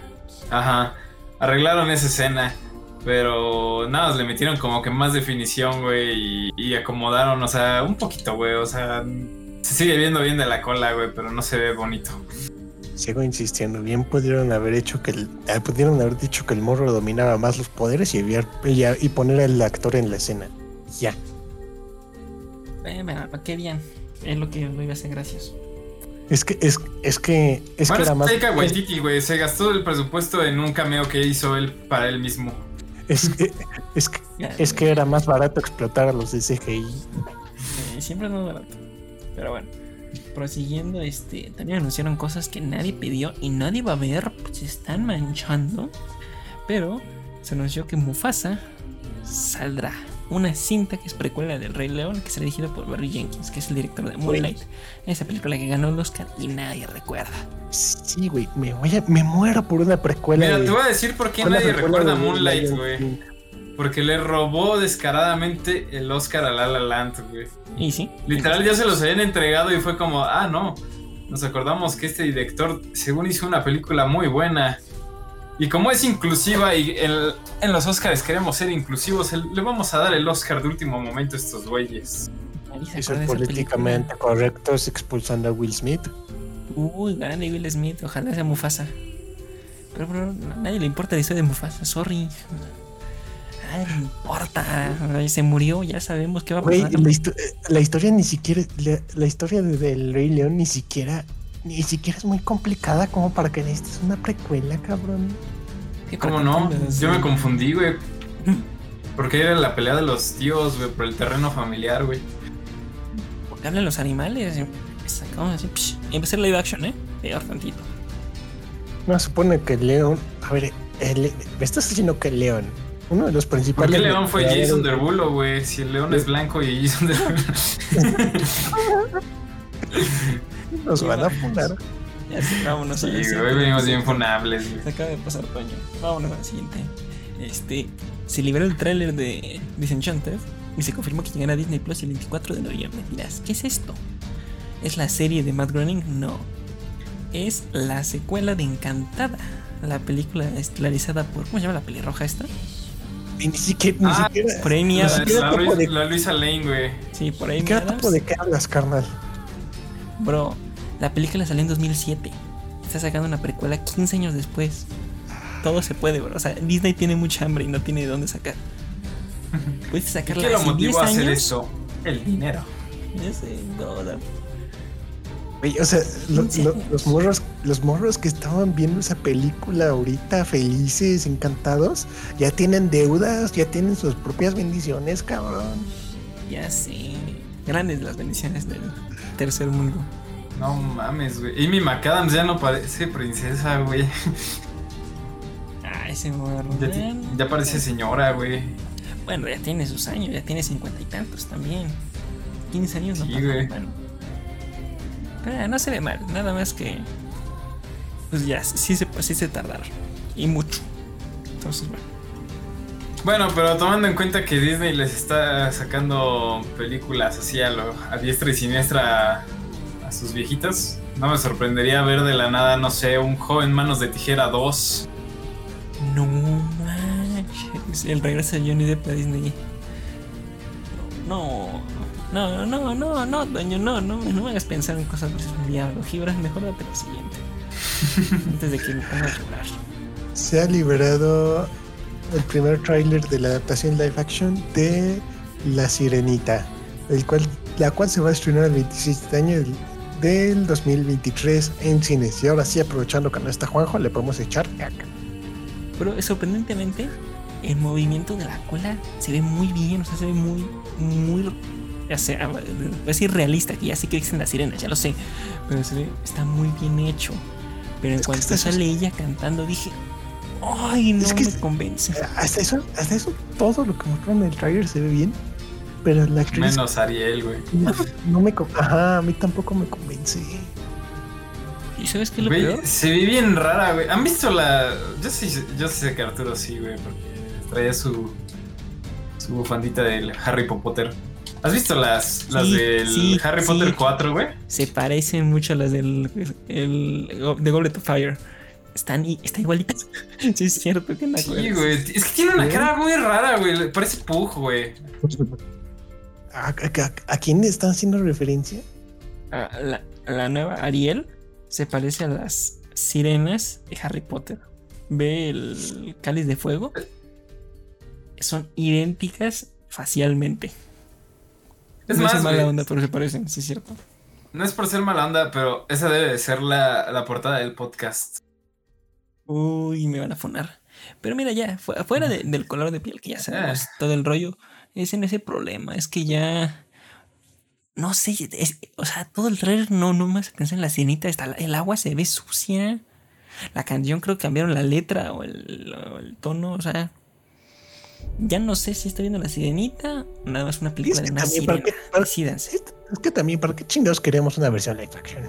Ajá. Arreglaron esa escena. Pero nada, más le metieron como que más definición, güey. Y, y acomodaron, o sea, un poquito, güey. O sea, se sigue viendo bien de la cola, güey, pero no se ve bonito. Sigo insistiendo, bien pudieron haber hecho que el, eh, pudieron haber dicho que el morro dominaba más los poderes y, enviar- y, y poner al actor en la escena. Ya. Eh, bueno, qué bien. Es lo que lo iba a hacer gracioso. Es que es, es que es bueno, que era más Taika Waititi, güey. Se gastó el presupuesto en un cameo que hizo él para él mismo. es, que- es, que, es que era más barato explotar a los de CGI. eh, siempre es más barato. Pero bueno. prosiguiendo, este, también anunciaron cosas que nadie pidió y nadie va a ver, pues se están manchando. Pero se anunció que Mufasa saldrá una cinta que es precuela del Rey León, que será dirigida por Barry Jenkins, que es el director de Moonlight, esa película que ganó el Oscar y nadie recuerda. Sí, güey, me, voy a- me muero por una precuela. Mira, de- te voy a decir por qué nadie recuerda Moonlight, güey. Porque le robó descaradamente el Oscar a La La Land, güey. Y sí. Literal ya se los habían entregado y fue como, ah, no. Nos acordamos que este director, según hizo una película muy buena. Y como es inclusiva y el- en los Oscars queremos ser inclusivos, el- le vamos a dar el Oscar de último momento a estos güeyes. Esa políticamente correctos expulsando a Will Smith. Uy, grande Will Smith, ojalá sea Mufasa. Pero, bro, a nadie le importa la historia de Mufasa, sorry. A nadie le importa. Ay, Se murió, ya sabemos qué va a Güey, pasar. la, histo- la historia ni siquiera, la, la historia de- del Rey León ni siquiera, ni siquiera es muy complicada como para que necesites una precuela, cabrón. ¿Qué ¿Cómo no? Yo me confundí, güey. Porque era la pelea de los tíos, güey, por el terreno familiar, güey. Porque hablan los animales. y Sacamos así, psh, y empecé live action, ¿eh? Peor tantito. No, supone que León, a ver, el, me estás diciendo que León, uno de los ¿Por principales... qué León fue Jason Derulo, güey? Si el león es blanco y Jason Derulo. Nos van a fundar. Ya sé, vámonos a Sí, la güey, siguiente. hoy venimos bien funables. Se acaba de pasar Toño. Vámonos a la siguiente. Este, se liberó el tráiler de Disenchanted y se confirmó que llegará a Disney Plus el 24 de noviembre. Dirás, ¿qué es esto? ¿Es la serie de Matt Groening? No. Es la secuela de Encantada. La película estelarizada por. ¿Cómo se llama la pelirroja esta? Y ni siquiera, ni Ah, siquiera, Por Amy La, la la Luisa Lane, güey. Sí, por siquiera Adams. topo de qué hablas, carnal. Bro, la película salió en 2007. Está sacando una precuela 15 años después. Todo se puede, bro. O sea, Disney tiene mucha hambre y no tiene de dónde sacar. Puedes ¿Y sacarla ¿Qué lo hace 10 motivó a hacer años. eso? El dinero. Ya sé, no, no. Güey, o sea, lo- 15 lo- años. los morros, los morros que estaban viendo esa película ahorita, felices, encantados, ya tienen deudas, ya tienen sus propias bendiciones, cabrón. Ya sé. Grandes las bendiciones del tercer mundo. No mames, güey. Amy McAdams ya no parece princesa, güey. Ah, ese morro. Ya, parece señora, güey. Bueno, ya tiene sus años, ya tiene cincuenta y tantos también. 15 años no Sí, pasa güey. mal. Pero no se ve mal, nada más que. Pues ya, sí se, sí se tardaron. Y mucho. Entonces, bueno. Bueno, pero tomando en cuenta que Disney les está sacando películas así a, lo, a diestra y siniestra a, a sus viejitos, no me sorprendería ver de la nada, no sé, un joven manos de tijera 2. No manches. El regreso de Johnny Depp a Disney. No, no, no, no, no, Toño, no, no, no me hagas pensar en cosas del diablo. Gibran, mejor date la siguiente. Antes de que me ponga a llorar. Se ha liberado el primer tráiler de la adaptación live action de La Sirenita, el cual, la cual se va a estrenar el 26 de año del, del 2023 en cines. Y ahora sí, aprovechando que no está Juanjo, le podemos echar caca. Pero sorprendentemente, el movimiento de la cola se ve muy bien, o sea, se ve muy, muy. Ya sea, voy a decir realista, que ya sí que existen las sirenas, ya lo sé. Pero se ve, está muy bien hecho. Pero en Es cuanto sale ella cantando, dije, ¡ay, no Es que me convence! Hasta eso, hasta eso, todo lo que mostraron en el trailer se ve bien, pero la actriz Menos Ariel, güey. no, no me... Ajá, a mí tampoco me convence. ¿Y sabes qué lo Güey, peor? se ve bien rara, güey. ¿Han visto la...? Yo sí, yo sé que Arturo sí, güey, porque traía su, su bufandita del Harry Potter. ¿Has visto las, las Sí, del sí, Harry sí. Potter 4, güey? Se parecen mucho a las del el, de Goblet of Fire. Están está igualitas. sí, es cierto que no Sí, güey. Es que tiene una cara muy rara, güey. Parece Pug, güey. ¿A, a- a quién le están haciendo referencia? La, la nueva Ariel se parece a las sirenas de Harry Potter. Ve el cáliz de fuego. Son idénticas facialmente. Es no más, es mala güey, onda, pero se parecen, sí es cierto. no es por ser mala onda, pero esa debe de ser la, la portada del podcast. Uy, me van a fonar. Pero mira, ya, fu- fuera de- del color de piel, que ya sabemos Ah. todo el rollo, es en ese problema. Es que ya. No sé, es- o sea, todo el trailer no, no hace pensar en la sirenita. Está, el agua se ve sucia. La canción creo que cambiaron la letra o el, o el tono, o sea. Ya no sé si estoy viendo la sirenita o nada más una película es de una también, ¿para sirena. qué- para- Decídanse. Es que también, ¿para qué chingados queremos una versión live action?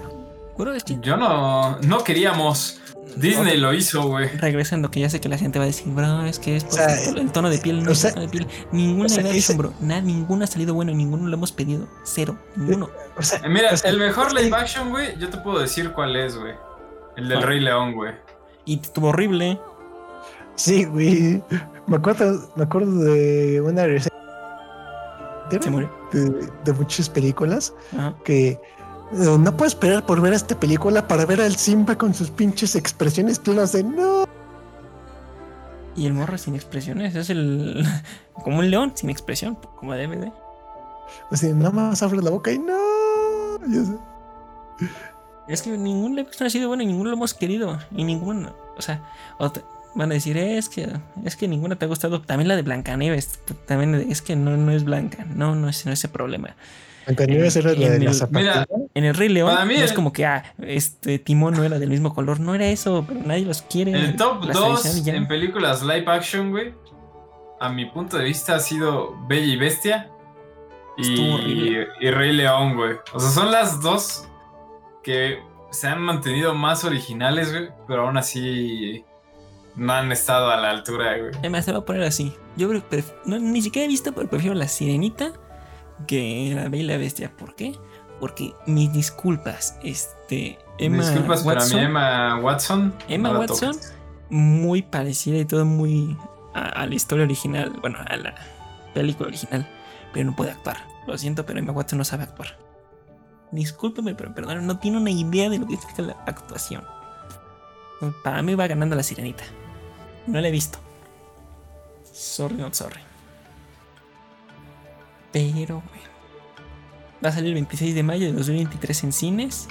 Yo no, no queríamos. Disney lo hizo, güey. regresando, que ya sé que la gente va a decir, bro, es que es por O sea, el tono de piel, no o sea, el tono de piel. Ninguna o sea, live action, ese- bro. Nada, ninguno ha salido bueno, ninguno lo hemos pedido. Cero, ninguno. O sea, Eh, Mira, o sea, el mejor live action, güey, yo te puedo decir cuál es, güey. El del ¿Cuál? Rey León, güey. Y estuvo horrible. Sí, güey. Me acuerdo, me acuerdo de una reseña Se murió. de, de muchas películas Ajá. que no puedo esperar por ver esta película para ver al Simba con sus pinches expresiones plenas de no. Y el morro sin expresiones. Es el. Como un león sin expresión, como debe de. Así, nada más abre la boca y no. Es que ningún live ha sido bueno y ninguno lo hemos querido. Y ninguno. O sea, van a decir, es que es que ninguna te ha gustado. También la de Blancanieves. También es que no, no es blanca. No, no es, no es ese problema. Blancanieves era la de En la el- zapatilla. En el Rey León no es el- como que ah, este Timón no era del mismo color. No era eso, pero nadie los quiere. El top Las 2 tradiciones ya- en películas live action, güey, a mi punto de vista ha sido Bella y Bestia y, y Rey León, güey. O sea, son las dos que se han mantenido más originales, güey, pero aún así no han estado a la altura, güey. Además, te voy a poner así. Yo no, ni siquiera he visto, pero prefiero la sirenita que la Bella y la Bestia. ¿Por qué? Porque mis disculpas, este Emma Disculpas, Watson, mí Emma Watson. Emma no Watson, muy parecida y todo muy a, a la historia original, bueno, a la película original, pero no puede actuar. Lo siento, pero Emma Watson no sabe actuar. Discúlpeme, pero perdón, no tiene una idea de lo que significa la actuación. Para mí va ganando la sirenita. No la he visto. Sorry, not sorry. Pero bueno. Va a salir el 26 de mayo de 2023 en cines.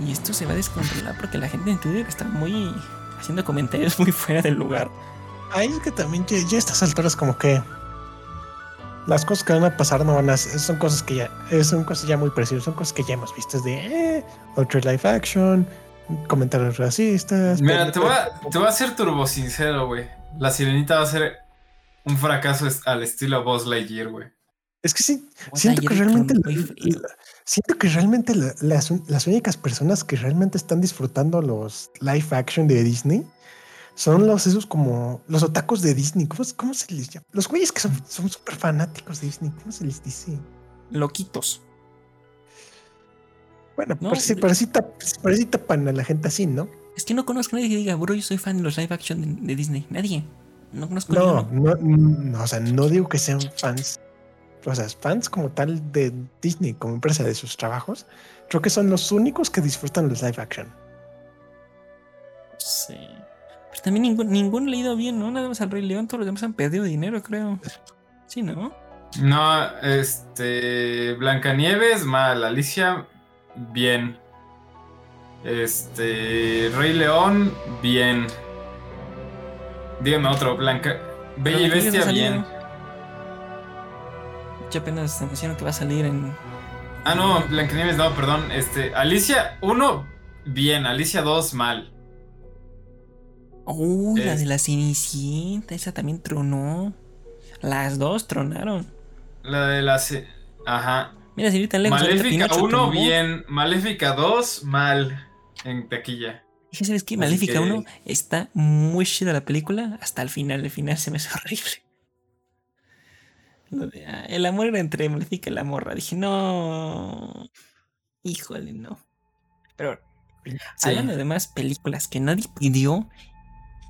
Y esto se va a descontrolar porque la gente en Twitter está muy haciendo comentarios muy fuera del lugar. Ahí es que también ya, ya a estas alturas como que las cosas que van a pasar no van a ser- son cosas que ya eh, son cosas ya muy precisas, son cosas que ya hemos visto es de eh, otro live action, comentarios racistas. Mira, pero- te voy, a, te voy a ser turbo sincero, güey. La sirenita va a ser un fracaso al estilo Buzz Lightyear, güey. Es que sí, siento que realmente la- la- siento que realmente la- las, las únicas personas que realmente están disfrutando los live action de Disney son los esos como los otacos de Disney. ¿Cómo, se- cómo se les llama? Los güeyes que son son súper fanáticos de Disney. ¿Cómo se les dice? Loquitos. Bueno, No, pero, sí, pero, sí tap- pero sí tapan a la gente así, ¿no? Es que no conozco a nadie que diga, bro, yo soy fan de los live action de, de Disney. Nadie. No conozco a No, ninguno. no, no, o sea, no digo que sean fans, o sea, fans como tal de Disney, como empresa de sus trabajos. Creo que son los únicos que disfrutan los live action. Sí. Pero también ningún, ninguno le ha ido bien, ¿no? Nada más al Rey León, todos los demás han perdido dinero, creo. Sí, ¿no? No, este. Blancanieves, mal. Alicia, bien. Este. Rey León, bien. Dígame otro, Blanca. Bella y Bestia, bien. Ya apenas anunciaron que va a salir en. Ah, no, Blancanieves, no, perdón. Este. Alicia 1, bien. Alicia 2, mal. Uy, la Es- de la Cenicienta, esa también tronó. Las dos tronaron. La de la. se- Ajá. Mira, si ahorita lejos. Maléfica Pinocho 1, tronó. bien. Maléfica 2, mal. En taquilla. Que, ¿sabes qué? Maléfica que- 1 está muy chida la película hasta el final. El final se me hace horrible. Ah, el amor era entre Maléfica y la morra. Dije, no. Híjole, no. Pero Sí. hablando de más películas que nadie pidió.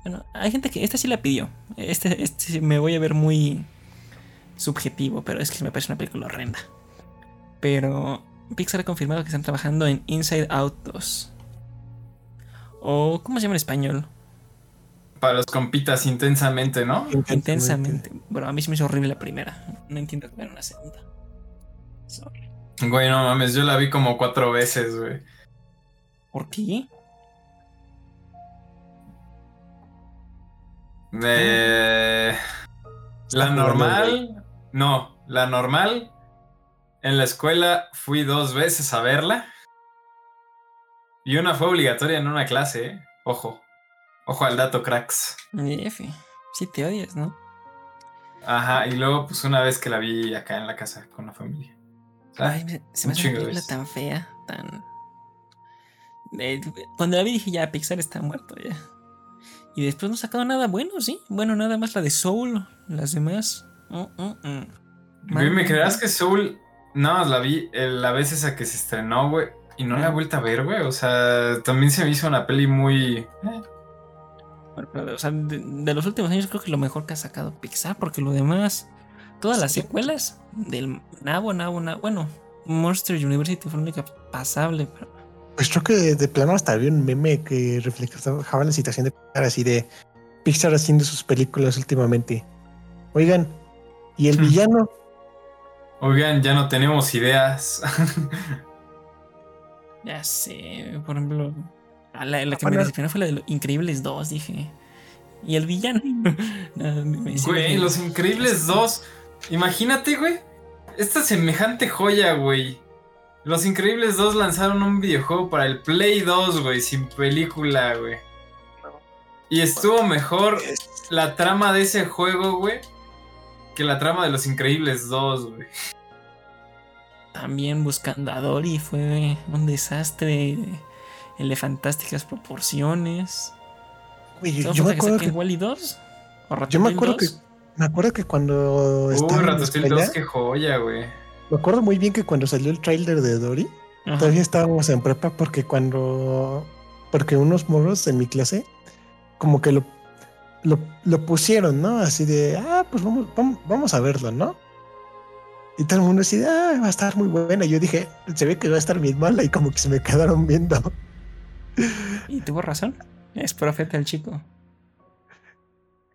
Bueno, hay gente que esta sí la pidió. Este, este me voy a ver muy subjetivo, pero es que me parece una película horrenda. Pero Pixar ha confirmado que están trabajando en Inside Out 2. O, ¿cómo se llama en español? Para los compitas intensamente, ¿no? Intensamente. Bueno, a mí se me hizo horrible la primera. No entiendo que era una segunda. Sorry. Güey, no mames, yo la vi como cuatro veces, güey. ¿Por qué? Eh, la normal. No, la normal. En la escuela fui dos veces a verla. Y una fue obligatoria en una clase, ¿eh? Ojo. Ojo al dato, cracks. F. Sí te odias, ¿no? Ajá, y luego pues una vez que la vi acá en la casa con la familia. O sea, Ay, se me hace una película tan fea, tan... Eh, cuando la vi dije, ya, Pixar está muerto, ya. Y después no ha sacado nada bueno, ¿sí? Bueno, nada más la de Soul, las demás... mm, mm, mm. ¿me creerás que Soul nada más la vi eh, la vez esa que se estrenó, güey? Y no la he vuelto a ver, güey. O sea, también se me hizo una peli muy... eh, o sea, de, de los últimos años creo que lo mejor que ha sacado Pixar, porque lo demás, todas las secuelas del Nabo, Nabo, Nabo, bueno, Monster University fue la única pasable, pero Pues creo que de plano hasta había un meme que reflejaba la situación de Pixar, así de Pixar haciendo sus películas últimamente. Oigan, ¿y el Hmm. villano? Oigan, ya no tenemos ideas. ya sé, por ejemplo, la, la que Bueno. me decepcionó fue la de los Increíbles 2, dije. Y el villano. No, me- sí me- Güey, Los Increíbles 2. Imagínate, güey. Esta semejante joya, güey. Los Increíbles 2 lanzaron un videojuego para el Play 2, güey, sin película, güey. Y estuvo mejor la trama de ese juego, güey, que la trama de Los Increíbles 2, güey. También buscando a Dory fue un desastre elefantásticas proporciones. Güey, ¿Solo yo me que acuerdo saquen que, Wall-E 2? ¿O yo me acuerdo que 2? me acuerdo que cuando estaba en la Ratatouille 2, escuela, qué joya, güey. me acuerdo muy bien que cuando salió el tráiler de Dory, Ajá. todavía estábamos en prepa porque cuando porque unos morros en mi clase como que lo lo, lo pusieron, ¿no? Así de, ah, pues vamos, vamos, vamos a verlo, ¿no? Y todo el mundo así, de, ah, va a estar muy buena. Y yo dije, se ve que va a estar bien mala y como que se me quedaron viendo. Y tuvo razón. Es profeta el chico.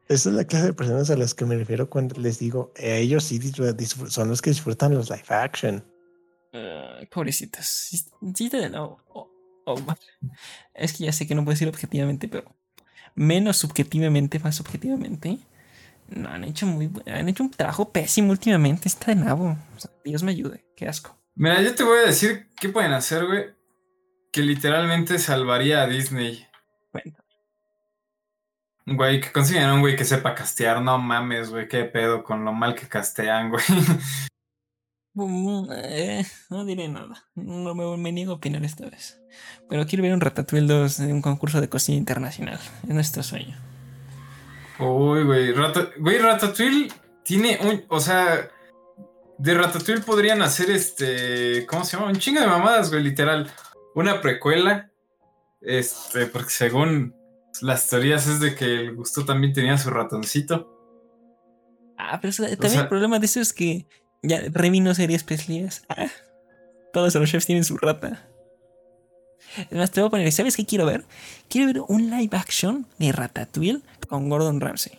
Esa es la clase de personas a las que me refiero cuando les digo, eh, ellos sí son los que disfrutan los live action. Ay, pobrecitos. Sí, sí te- no, oh, oh, Es que ya sé que no puedo decir objetivamente, pero menos subjetivamente, más subjetivamente. No, han hecho muy han hecho un trabajo pésimo últimamente. Está de nabo. O sea, Dios me ayude. Qué asco. Mira, yo te voy a decir qué pueden hacer, güey, que literalmente salvaría a Disney. Cuenta. Güey, que consigan un güey que sepa castear, no mames, güey, qué pedo con lo mal que castean, güey. Mm, eh, no diré nada. No me, me niego a opinar esta vez. Pero quiero ver un Ratatouille 2 en un concurso de cocina internacional. Es nuestro sueño. Uy, güey, Rata- güey, Ratatouille tiene un, o sea, de Ratatouille podrían hacer este, ¿cómo se llama? Un chingo de mamadas, güey, literal. Una precuela, este, porque según las teorías es de que el Gusto también tenía su ratoncito. Ah, pero eso- también sea- el problema de eso es que ya Remy no sería especialidades. Ah, todos los chefs tienen su rata. Es más, te voy a poner, ¿sabes qué quiero ver? Quiero ver un live action de Ratatouille con Gordon Ramsay.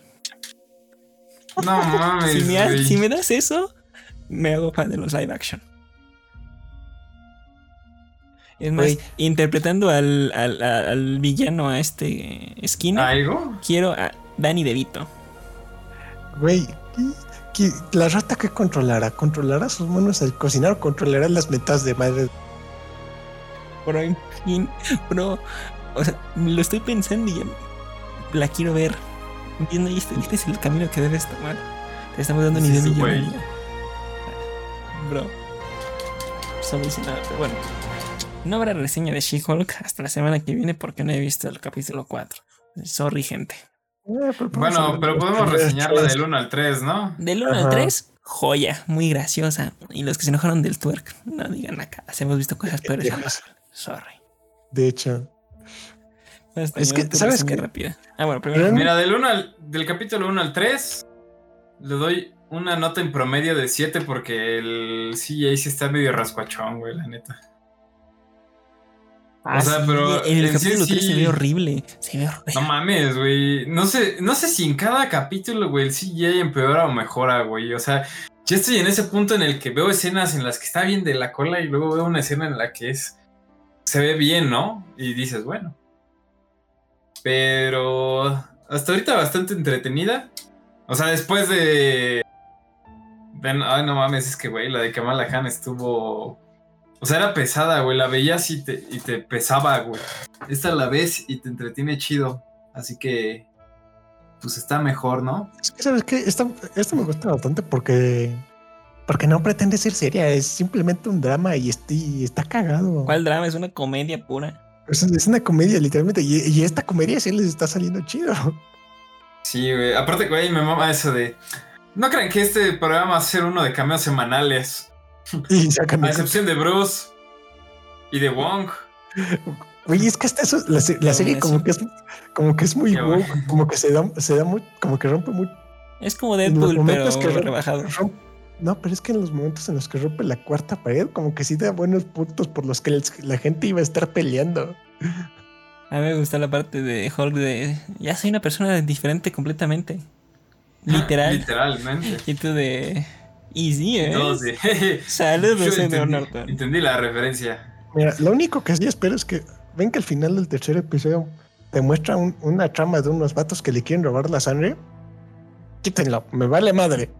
No mames, Si me, si me das eso, me hago fan de los live action. Es más, interpretando al, al- al- al villano a este esquina, ¿Algo? quiero a Danny DeVito. Güey, ¿qué- qué- la rata que controlará, controlará sus manos al cocinar o controlará las metas de madre. Bro, en fin, bro, o sea, lo estoy pensando y ya la quiero ver. Entiendo, y este, este es el camino que debes tomar. Te estamos dando ni Sí, de. Bro. Solo hice nada, pero bueno. No habrá reseña de She-Hulk hasta la semana que viene porque no he visto el capítulo 4. Sorry, gente. Eh, pero Bueno, pero podemos reseñarla del 1 al 3, ¿no? Del 1 al Ajá. 3, joya, muy graciosa. Y los que se enojaron del twerk, no digan acá. Hemos visto cosas peores. Sorry. De hecho, Basta, Es que, ¿sabes qué? rápida. Ah, bueno, primero. Mira, del, uno al, del capítulo 1 al 3, le doy una nota en promedio de 7 porque el CJ sí está medio rascuachón, güey, la neta. Ah, o sea, sí, pero en el en sí capítulo 3 se ve horrible. Se ve horrible. No mames, güey. No sé, no sé si en cada capítulo, güey, el CJ empeora o mejora, güey. O sea, ya estoy en ese punto en el que veo escenas en las que está bien de la cola y luego veo una escena en la que es. Se ve bien, ¿no? Y dices, bueno. Pero hasta ahorita bastante entretenida. O sea, después de. Ven, ay, no mames, es que, güey, la de Kamala Khan estuvo. O sea, era pesada, güey. La veías y te, y te pesaba, güey. Esta la ves y te entretiene chido. Así que. Pues está mejor, ¿no? Es que, ¿sabes qué? Esta, esta me gusta bastante porque. Porque no pretende ser seria, es simplemente un drama y, est- y está cagado. ¿Cuál drama? Es una comedia pura. Es, es una comedia, literalmente. Y, y esta comedia sí les está saliendo chido. Sí, güey. Aparte, güey, me mama eso de. No crean que este programa va a ser uno de cameos semanales. Y sacan. A excepción de Bruce y de Wong. Oye, es que hasta eso, la, se- la serie como que es como que es muy woke, como que se da, se da muy, como que rompe muy Es como en Deadpool, pero que rebajado. rompe- no, pero es que en los momentos en los que rompe la cuarta pared, como que sí da buenos puntos por los que la gente iba a estar peleando. A mí me gusta la parte de Hulk de. Ya soy una persona diferente completamente. Literal. Literalmente. Y tú de. Easy, ¿eh? Todos de, "Jeje". Saludos, señor entendí, Norton. entendí la referencia. Mira, lo único que sí espero es que ven que al final del tercer episodio te muestra un- una trama de unos vatos que le quieren robar la sangre. Quítenlo, me vale madre.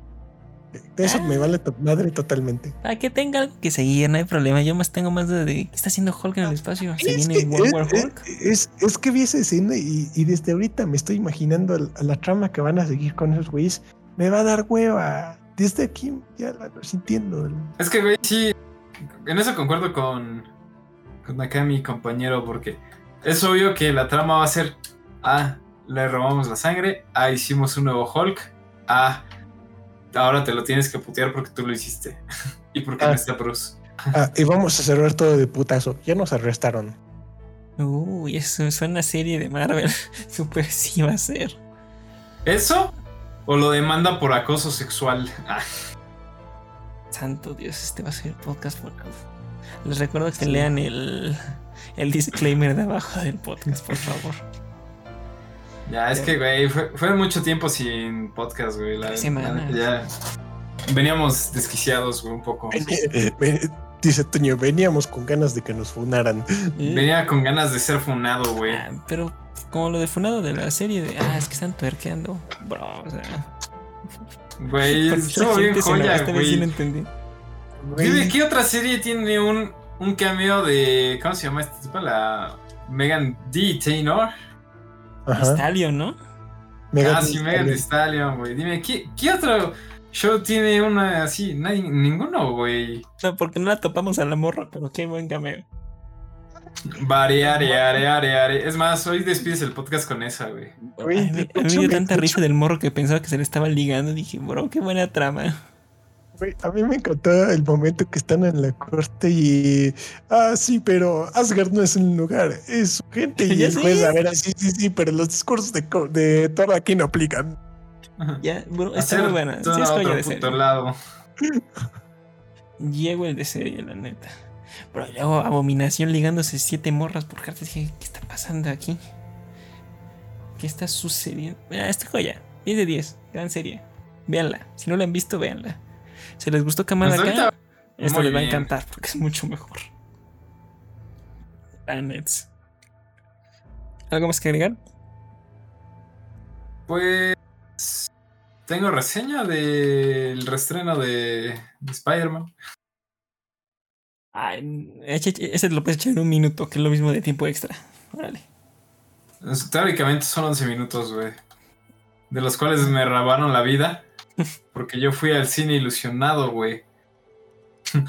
De eso Ah. me vale to- madre totalmente. Para que tenga algo que seguir, no hay problema. Yo más tengo más de. de- ¿Qué está haciendo Hulk en el espacio? ¿Se Es viene que, World es, Hulk? es- es que vi esa escena y, y desde ahorita me estoy imaginando a la trama que van a seguir con esos güeyes. Me va a dar hueva. Desde aquí ya la lo sintiendo. Es que, güey, sí. En eso concuerdo con. Con acá mi compañero, porque es obvio que la trama va a ser. Ah, le robamos la sangre. Ah, hicimos un nuevo Hulk. Ah, ahora te lo tienes que putear porque tú lo hiciste. y porque no Ah. está Bruce. Ah, y vamos a cerrar todo de putazo. Ya nos arrestaron. Uy, eso suena a serie de Marvel. Super sí va a ser. ¿Eso? ¿O lo demanda por acoso sexual? Ah, Santo Dios, este va a ser el podcast por Les recuerdo que lean el, el disclaimer de abajo del podcast, por favor. ya, es que, güey, fue, fue mucho tiempo sin podcast, güey. La, la ya veníamos desquiciados, güey, un poco. Ven- Dice Toño, veníamos con ganas de que nos funaran. Eh, Venía con ganas de ser funado, güey. ah, pero como lo de funado de la serie de. Ah, es que están tuerqueando. Bro, o sea. Güey, estuvo la bien joya, güey. entendí. Dime, ¿qué otra serie tiene un, un cameo de. ¿Cómo se llama esta tipa? La. Megan D. Taylor. Stallion, ¿no? Megan ah, sí, Thee Megan Thee Stallion. Stallion, güey. Dime, ¿qué, ¿qué otro show tiene una así? Nadie- ninguno, güey. No, porque no la topamos a la morra, pero qué buen cameo. Variare, are, are, are. Es más, hoy despides el podcast con esa, güey. Güey, a mí, de a mí me dio me- tanta risa del morro que pensaba que se le estaba ligando. Dije, bro, qué buena trama. Güey, a mí me encantó el momento que están en la corte y. Ah, sí, pero Asgard no es un lugar, es su gente. Y el juez, a ver, sí, sí, sí, pero los discursos de, de Thor aquí no aplican. Ya, bro, está muy buena. todo Sí, es otro de lado. Llego el de serie, la neta. Pero luego Abominación ligándose siete morras por cartas. Dije, ¿qué está pasando aquí? ¿Qué está sucediendo? Mira, esta joya. 10 de 10. Gran serie. Véanla. Si no la han visto, véanla. Si les gustó Kamala Khan, ahorita, esto muy les va a encantar porque es mucho mejor. La nets. ¿Algo más que agregar? Pues. Tengo reseña del de, de Spider-Man. Ay, ese lo puedes echar en un minuto, que es lo mismo de tiempo extra. Órale. Teóricamente son 11 minutos, güey. De los cuales me robaron la vida. Porque yo fui al cine ilusionado, güey.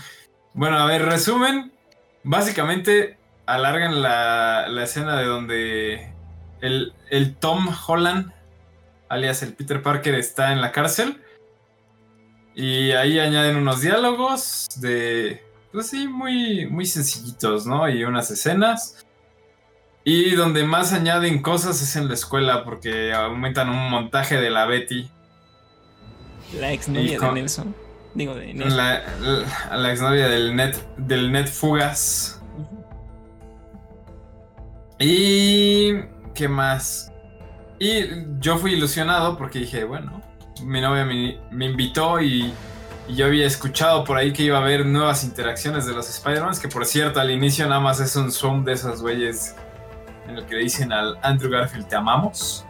bueno, a ver, resumen. Básicamente alargan la, la escena de donde el, el Tom Holland, alias el Peter Parker, está en la cárcel. Y ahí añaden unos diálogos de... Pues sí, muy, muy sencillitos, ¿no? Y unas escenas. Y donde más añaden cosas es en la escuela porque aumentan un montaje de la Betty. La exnovia de Nelson. Digo, de Nelson. La, la, la exnovia del net, del net Fugas. Y... ¿Qué más? Y yo fui ilusionado porque dije, bueno, mi novia me, me invitó y, y yo había escuchado por ahí que iba a haber nuevas interacciones de los Spider-Man, que por cierto al inicio nada más es un zoom de esos güeyes en el que le dicen al Andrew Garfield te amamos.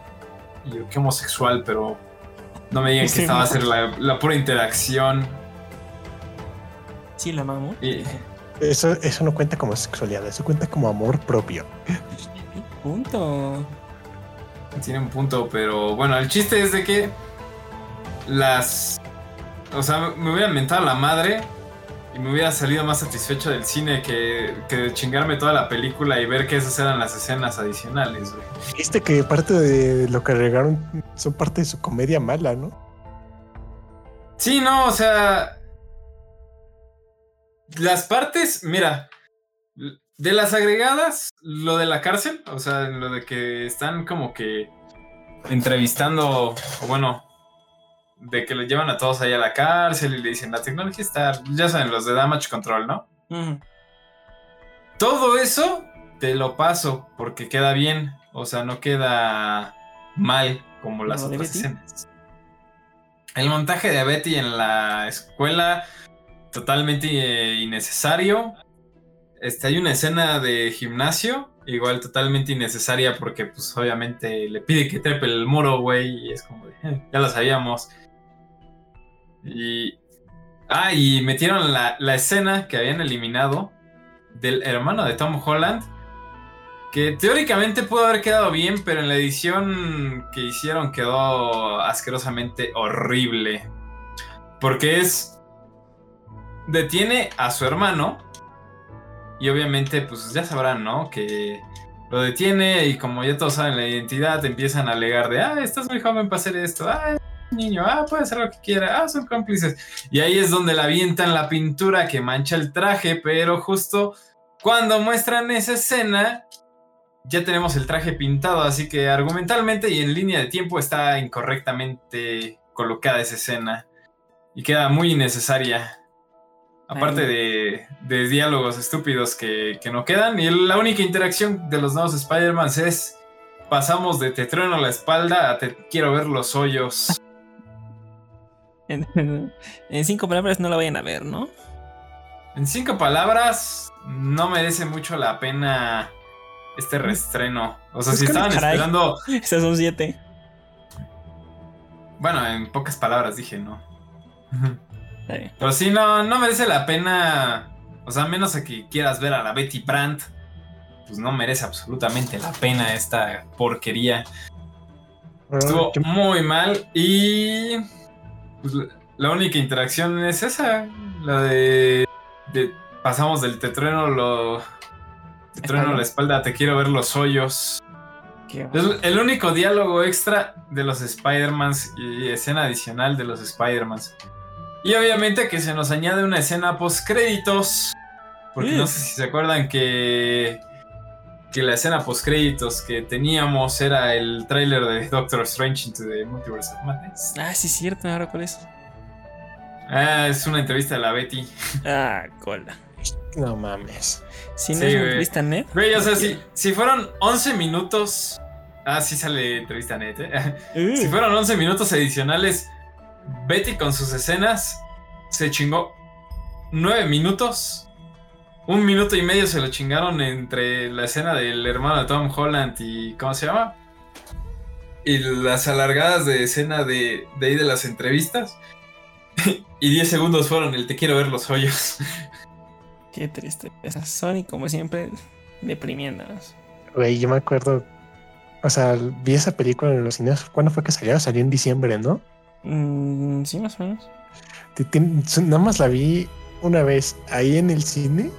Y yo, qué homosexual, pero No me digan que esta va a ser la, la pura interacción. Sí, la mamó. Y, Eso, eso no cuenta como sexualidad, eso cuenta como amor propio. Punto. Tiene un punto, pero bueno, el chiste es de que las. O sea, me hubiera mentado la madre y me hubiera salido más satisfecho del cine que, que chingarme toda la película y ver que esas eran las escenas adicionales, güey. Viste que parte de lo que agregaron son parte de su comedia mala, ¿no? Sí, no, o sea. Las partes, mira. De las agregadas, lo de la cárcel, o sea, lo de que están como que entrevistando, o bueno, de que lo llevan a todos ahí a la cárcel y le dicen, la tecnología está, ya saben, los de Damage Control, ¿no? Todo eso te lo paso porque queda bien, o sea, no queda mal como las ¿Lo de otras Betty? escenas. El montaje de Betty en la escuela, totalmente eh, innecesario. Este, hay una escena de gimnasio, igual totalmente innecesaria porque pues obviamente le pide que trepe el muro, güey, y es como de, "Eh, ya lo sabíamos. Y... Ah, y metieron la, la escena que habían eliminado del hermano de Tom Holland, que teóricamente pudo haber quedado bien, pero en la edición que hicieron quedó asquerosamente horrible. Porque es... Detiene a su hermano. Y obviamente, pues ya sabrán, ¿no? Que lo detiene y como ya todos saben la identidad, empiezan a alegar de, ah, estás muy joven para hacer esto, ah, niño, ah, puede hacer lo que quiera, ah, son cómplices. Y ahí es donde le avientan la pintura que mancha el traje, pero justo cuando muestran esa escena, ya tenemos el traje pintado, así que argumentalmente y en línea de tiempo está incorrectamente colocada esa escena y queda muy innecesaria. Aparte de, de diálogos estúpidos que, que no quedan. Y la única interacción de los nuevos Spider-Man es pasamos de te trueno la espalda a te quiero ver los hoyos. En, en cinco palabras no la vayan a ver, ¿no? En cinco palabras, no merece mucho la pena este reestreno. O sea, Pues si estaban caray. esperando... Esas son siete. Bueno, en pocas palabras dije, ¿no? Pero sí, no, no merece la pena. O sea, a menos a que quieras ver a la Betty Brandt, pues no merece absolutamente la pena esta porquería. Estuvo muy mal y pues, la- la única interacción es esa, la de, de pasamos del te trueno lo te trueno la espalda, te quiero ver los hoyos. Es el único diálogo extra de los Spider-Mans y escena adicional de los Spider-Mans. Y obviamente que se nos añade una escena post créditos. Porque no sé si se acuerdan que, que la escena post créditos que teníamos era el tráiler de Doctor Strange into the Multiverse of Madness. Ah, sí, es cierto. Ahora cuál es. Ah, es una entrevista de la Betty. Ah, cola. No mames. Si no Sí, es güey. entrevista net. Güey, o sea, si, si fueron 11 minutos. Ah, sí sale entrevista net, ¿eh? Uh, Si fueron 11 minutos adicionales, Betty con sus escenas se chingó 9 minutos. Un minuto y medio se lo chingaron entre la escena del hermano de Tom Holland y. ¿Cómo se llama? Y las alargadas de escena de, de ahí de las entrevistas. y 10 segundos fueron el te quiero ver los hoyos. Qué triste. Esa Sony, como siempre, deprimiéndonos. Güey, yo me acuerdo. O sea, vi esa película en los cines. ¿Cuándo fue que salió? Salió en diciembre, ¿no? Mm, sí, más o menos. Nada más la vi una vez ahí en el cine.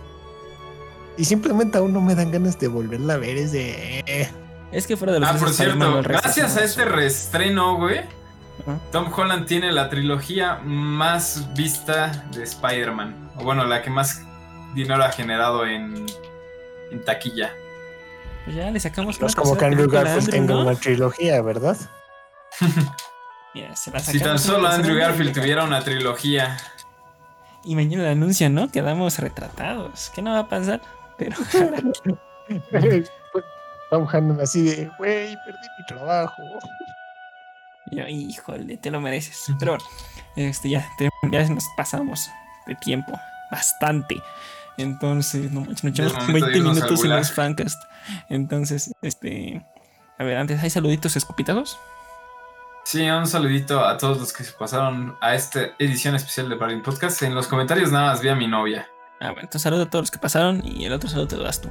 Y simplemente aún no me dan ganas de volverla a ver. Es de. eh, Es que fuera de los Ah, por cierto, gracias a este reestreno, güey. Tom Holland tiene la trilogía más vista de Spider-Man. O bueno, la que más dinero ha generado en, en taquilla. Pues ya le sacamos No es una como que Andrew Garfield tenga ¿no? una trilogía, ¿verdad? Mira, se la Si tan solo Andrew Garfield tuviera una trilogía. Y mañana el anuncio, ¿no? Quedamos retratados. ¿Qué no va a pasar? Pero Tom Hannon así de, güey, perdí mi trabajo. yo, híjole, te lo mereces. Pero bueno, este, ya, te- ya nos pasamos de tiempo. Bastante. Entonces, no manches, nos echamos momento de 20 irnos al minutos en los fancast. Entonces, este. A ver, antes, ¿hay saluditos escupitazos? Sí, un saludito a todos los que se pasaron a esta edición especial de Party Podcast. En los comentarios nada más vi a mi novia. Ah, bueno, entonces saludo a todos los que pasaron y el otro saludo te lo das tú.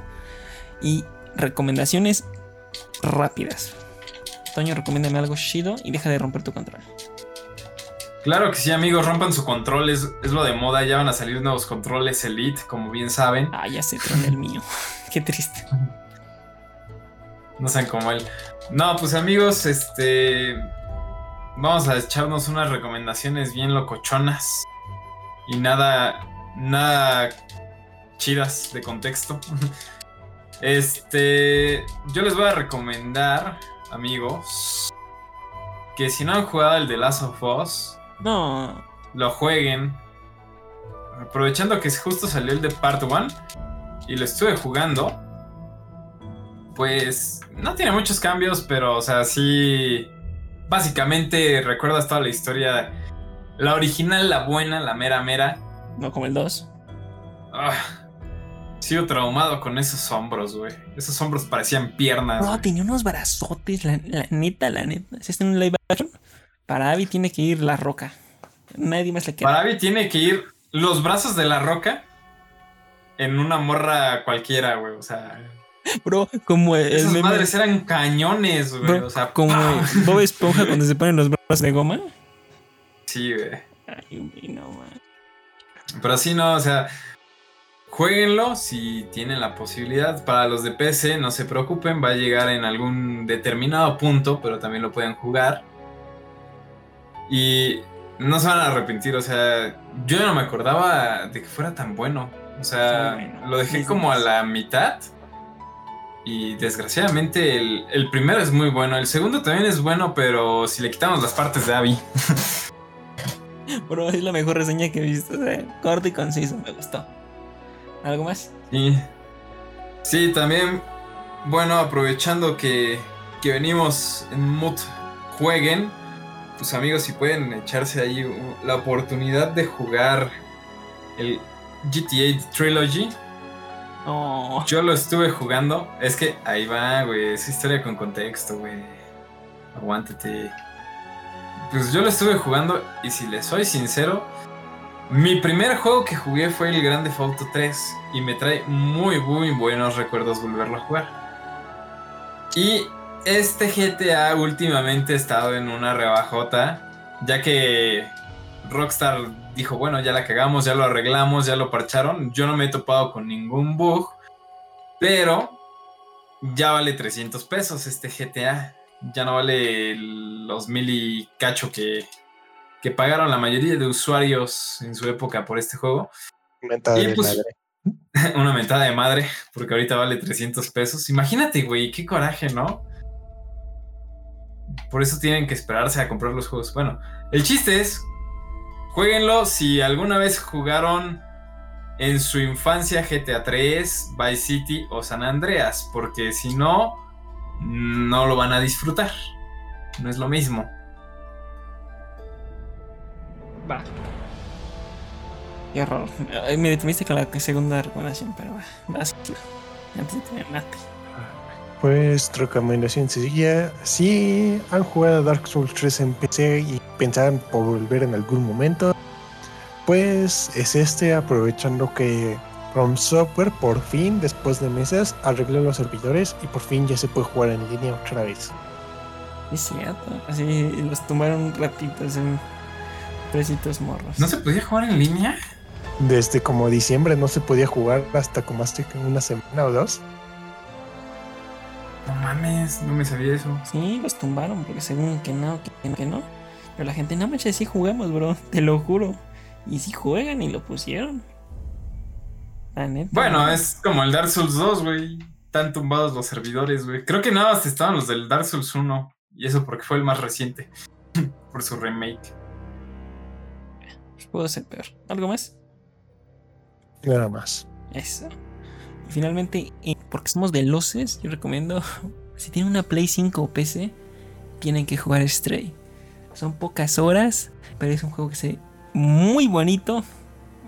Y recomendaciones rápidas. Toño, recomiéndame algo chido y deja de romper tu control. Claro que sí, amigos, rompan su control, es, es lo de moda, ya van a salir nuevos controles Elite, como bien saben. Ah, ya se tronó el mío. Qué triste. No sean como él. No, pues amigos, este. Vamos a echarnos unas recomendaciones bien locochonas. Y nada. Nada chidas de contexto. Este. Yo les voy a recomendar, amigos. Que si no han jugado el de Last of Us, No. lo jueguen. Aprovechando que justo salió el de Part 1 y lo estuve jugando. Pues no tiene muchos cambios, pero o sea, sí. Básicamente recuerdas toda la historia. La original, la buena, la mera mera. No como el 2. Ah, sigo traumado con esos hombros, güey. Esos hombros parecían piernas. No, tenía unos brazotes, la, la neta, la neta. Si está en un live action, para Abby tiene que ir la roca. Nadie más le queda. Para Abby tiene que ir los brazos de la roca en una morra cualquiera, güey. O sea, Bro, como el esas meme. madres eran cañones, güey. bro, O sea, como ¡pam! Bob Esponja cuando se ponen los brazos de goma. Sí, güey. Ay, no, man. Pero sí, no, o sea, jueguenlo si tienen la posibilidad. Para los de PC, no se preocupen, va a llegar en algún determinado punto, pero también lo pueden jugar. Y no se van a arrepentir, o sea, yo no me acordaba de que fuera tan bueno. O sea, Sí, bueno. lo dejé Sí, como a la mitad. Y desgraciadamente el, el primero es muy bueno, el segundo también es bueno, pero si le quitamos las partes de Abby. Bro, es la mejor reseña que he visto. Sea, corto y conciso, me gustó. ¿Algo más? Sí. Sí, también, bueno, aprovechando que, que venimos en mood, jueguen. Pues amigos, si pueden echarse ahí la oportunidad de jugar el GTA Trilogy. No. Yo lo estuve jugando. Es que ahí va, güey. Es historia con contexto, güey. Aguántate. Pues yo lo estuve jugando y si les soy sincero, mi primer juego que jugué fue el Grande Auto 3 y me trae muy, muy buenos recuerdos volverlo a jugar. Y este GTA últimamente ha estado en una rebajota, ya que Rockstar dijo, bueno, ya la cagamos, ya lo arreglamos, ya lo parcharon. Yo no me he topado con ningún bug, pero ya vale 300 pesos este GTA. Ya no vale los mil y cacho que, que pagaron la mayoría de usuarios en su época por este juego. Mentada Y de pues- madre. Una mentada de madre, porque ahorita vale 300 pesos. Imagínate, güey, qué coraje, ¿no? Por eso tienen que esperarse a comprar los juegos. Bueno, el chiste es, jueguenlo si alguna vez jugaron en su infancia GTA 3, Vice City o San Andreas, porque si no, no lo van a disfrutar. No es lo mismo. Va. Qué horror. Ay, me detuviste con la segunda recomendación, pero va. Vas, antes de terminarte. Pues recomendación sencilla, si han jugado Dark Souls 3 en PC y pensaban por volver en algún momento, pues es este aprovechando que From Software por fin, después de meses, arregló los servidores y por fin ya se puede jugar en línea otra vez. Es cierto. Así los tumbaron ratitos en precitos morros. ¿No se podía jugar en línea? Desde como diciembre no se podía jugar hasta como hace una semana o dos. No mames, no me sabía eso. Sí, los tumbaron porque según que no, que no, que no. Pero la gente, no manches, sí jugamos, bro. Te lo juro. Y sí juegan y lo pusieron. La neta. Bueno, es como el Dark Souls 2, güey. Están tumbados los servidores, güey. Creo que nada más estaban los del Dark Souls 1. Y eso porque fue el más reciente. Por su remake. Pudo ser peor. ¿Algo más? Nada más. Eso. Y finalmente, porque somos veloces, yo recomiendo, si tienen una Play 5 o PC, tienen que jugar Stray. Son pocas horas, pero es un juego que se ve muy bonito.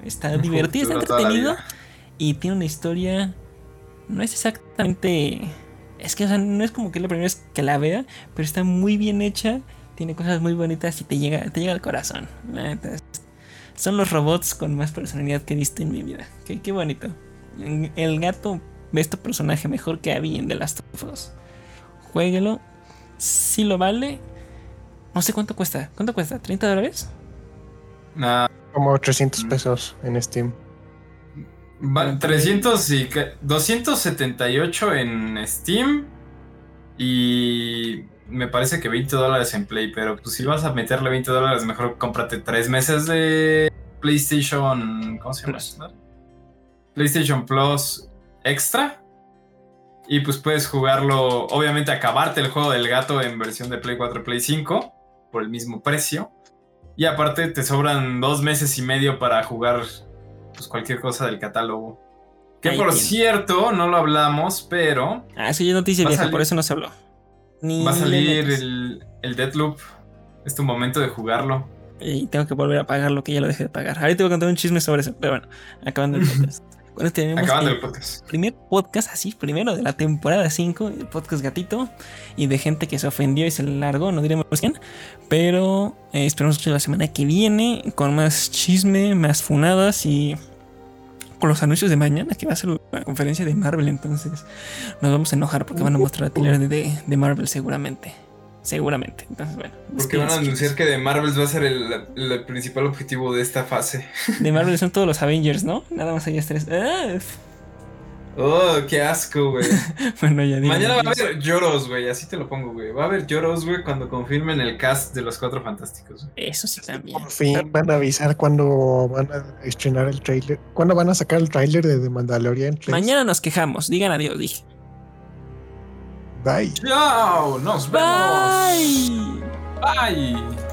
Está divertido, está entretenido. Y tiene una historia. No es exactamente. Es que, o sea, no es como que es la primera vez que la vea, pero está muy bien hecha. tiene cosas muy bonitas y te llega, te llega al corazón. Son los robots con más personalidad que he visto en mi vida. Qué, qué bonito. El gato ve este personaje mejor que Abby en The Last of Us. Jueguelo. Si lo vale. No sé cuánto cuesta. ¿Cuánto cuesta? ¿30 dólares? Ah, Como 300 pesos en Steam. Va- 300 y que- 278 en Steam y me parece que 20 dólares en Play, pero pues si vas a meterle 20 dólares, mejor cómprate 3 meses de PlayStation, ¿cómo se llama? Plus. PlayStation Plus Extra. Y pues puedes jugarlo, obviamente acabarte el juego del gato en versión de Play 4 Play 5 por el mismo precio. Y aparte te sobran dos meses y medio para jugar pues, cualquier cosa del catálogo. Que Ahí por tiene. cierto, no lo hablamos, pero Ah, eso ya noticia vieja, salir- por eso no se habló. Ni va a salir el, el Deathloop. Es tu momento de jugarlo. Y tengo que volver a pagar lo que ya lo dejé de pagar. Ahorita te voy a contar un chisme sobre eso, pero bueno, acabando el podcast. Bueno, tenemos Acabando el el podcast. primer podcast así, primero de la temporada 5, el podcast gatito, y de gente que se ofendió y se largó, no diremos quién, pero eh, esperamos que la semana que viene con más chisme, más funadas y con los anuncios de mañana, que va a ser la conferencia de Marvel, entonces nos vamos a enojar porque van a mostrar de, de, de Marvel seguramente. Seguramente. Entonces, bueno. Porque van a anunciar que de Marvels va a ser el, el principal objetivo de esta fase. De Marvel son todos los Avengers, ¿no? Nada más hay tres. Ah, Oh, qué asco, güey. bueno, ya digan Mañana va a haber lloros, güey. Así te lo pongo, güey. Va a haber lloros, güey, cuando confirmen el cast de los cuatro fantásticos. Eso sí también. Por fin van a avisar cuando van a estrenar el trailer. ¿Cuándo van a sacar el trailer de The Mandalorian 3? Mañana nos quejamos. Digan adiós, dije. Bye. ¡Chao! ¡Nos vemos! Bye. ¡Bye!「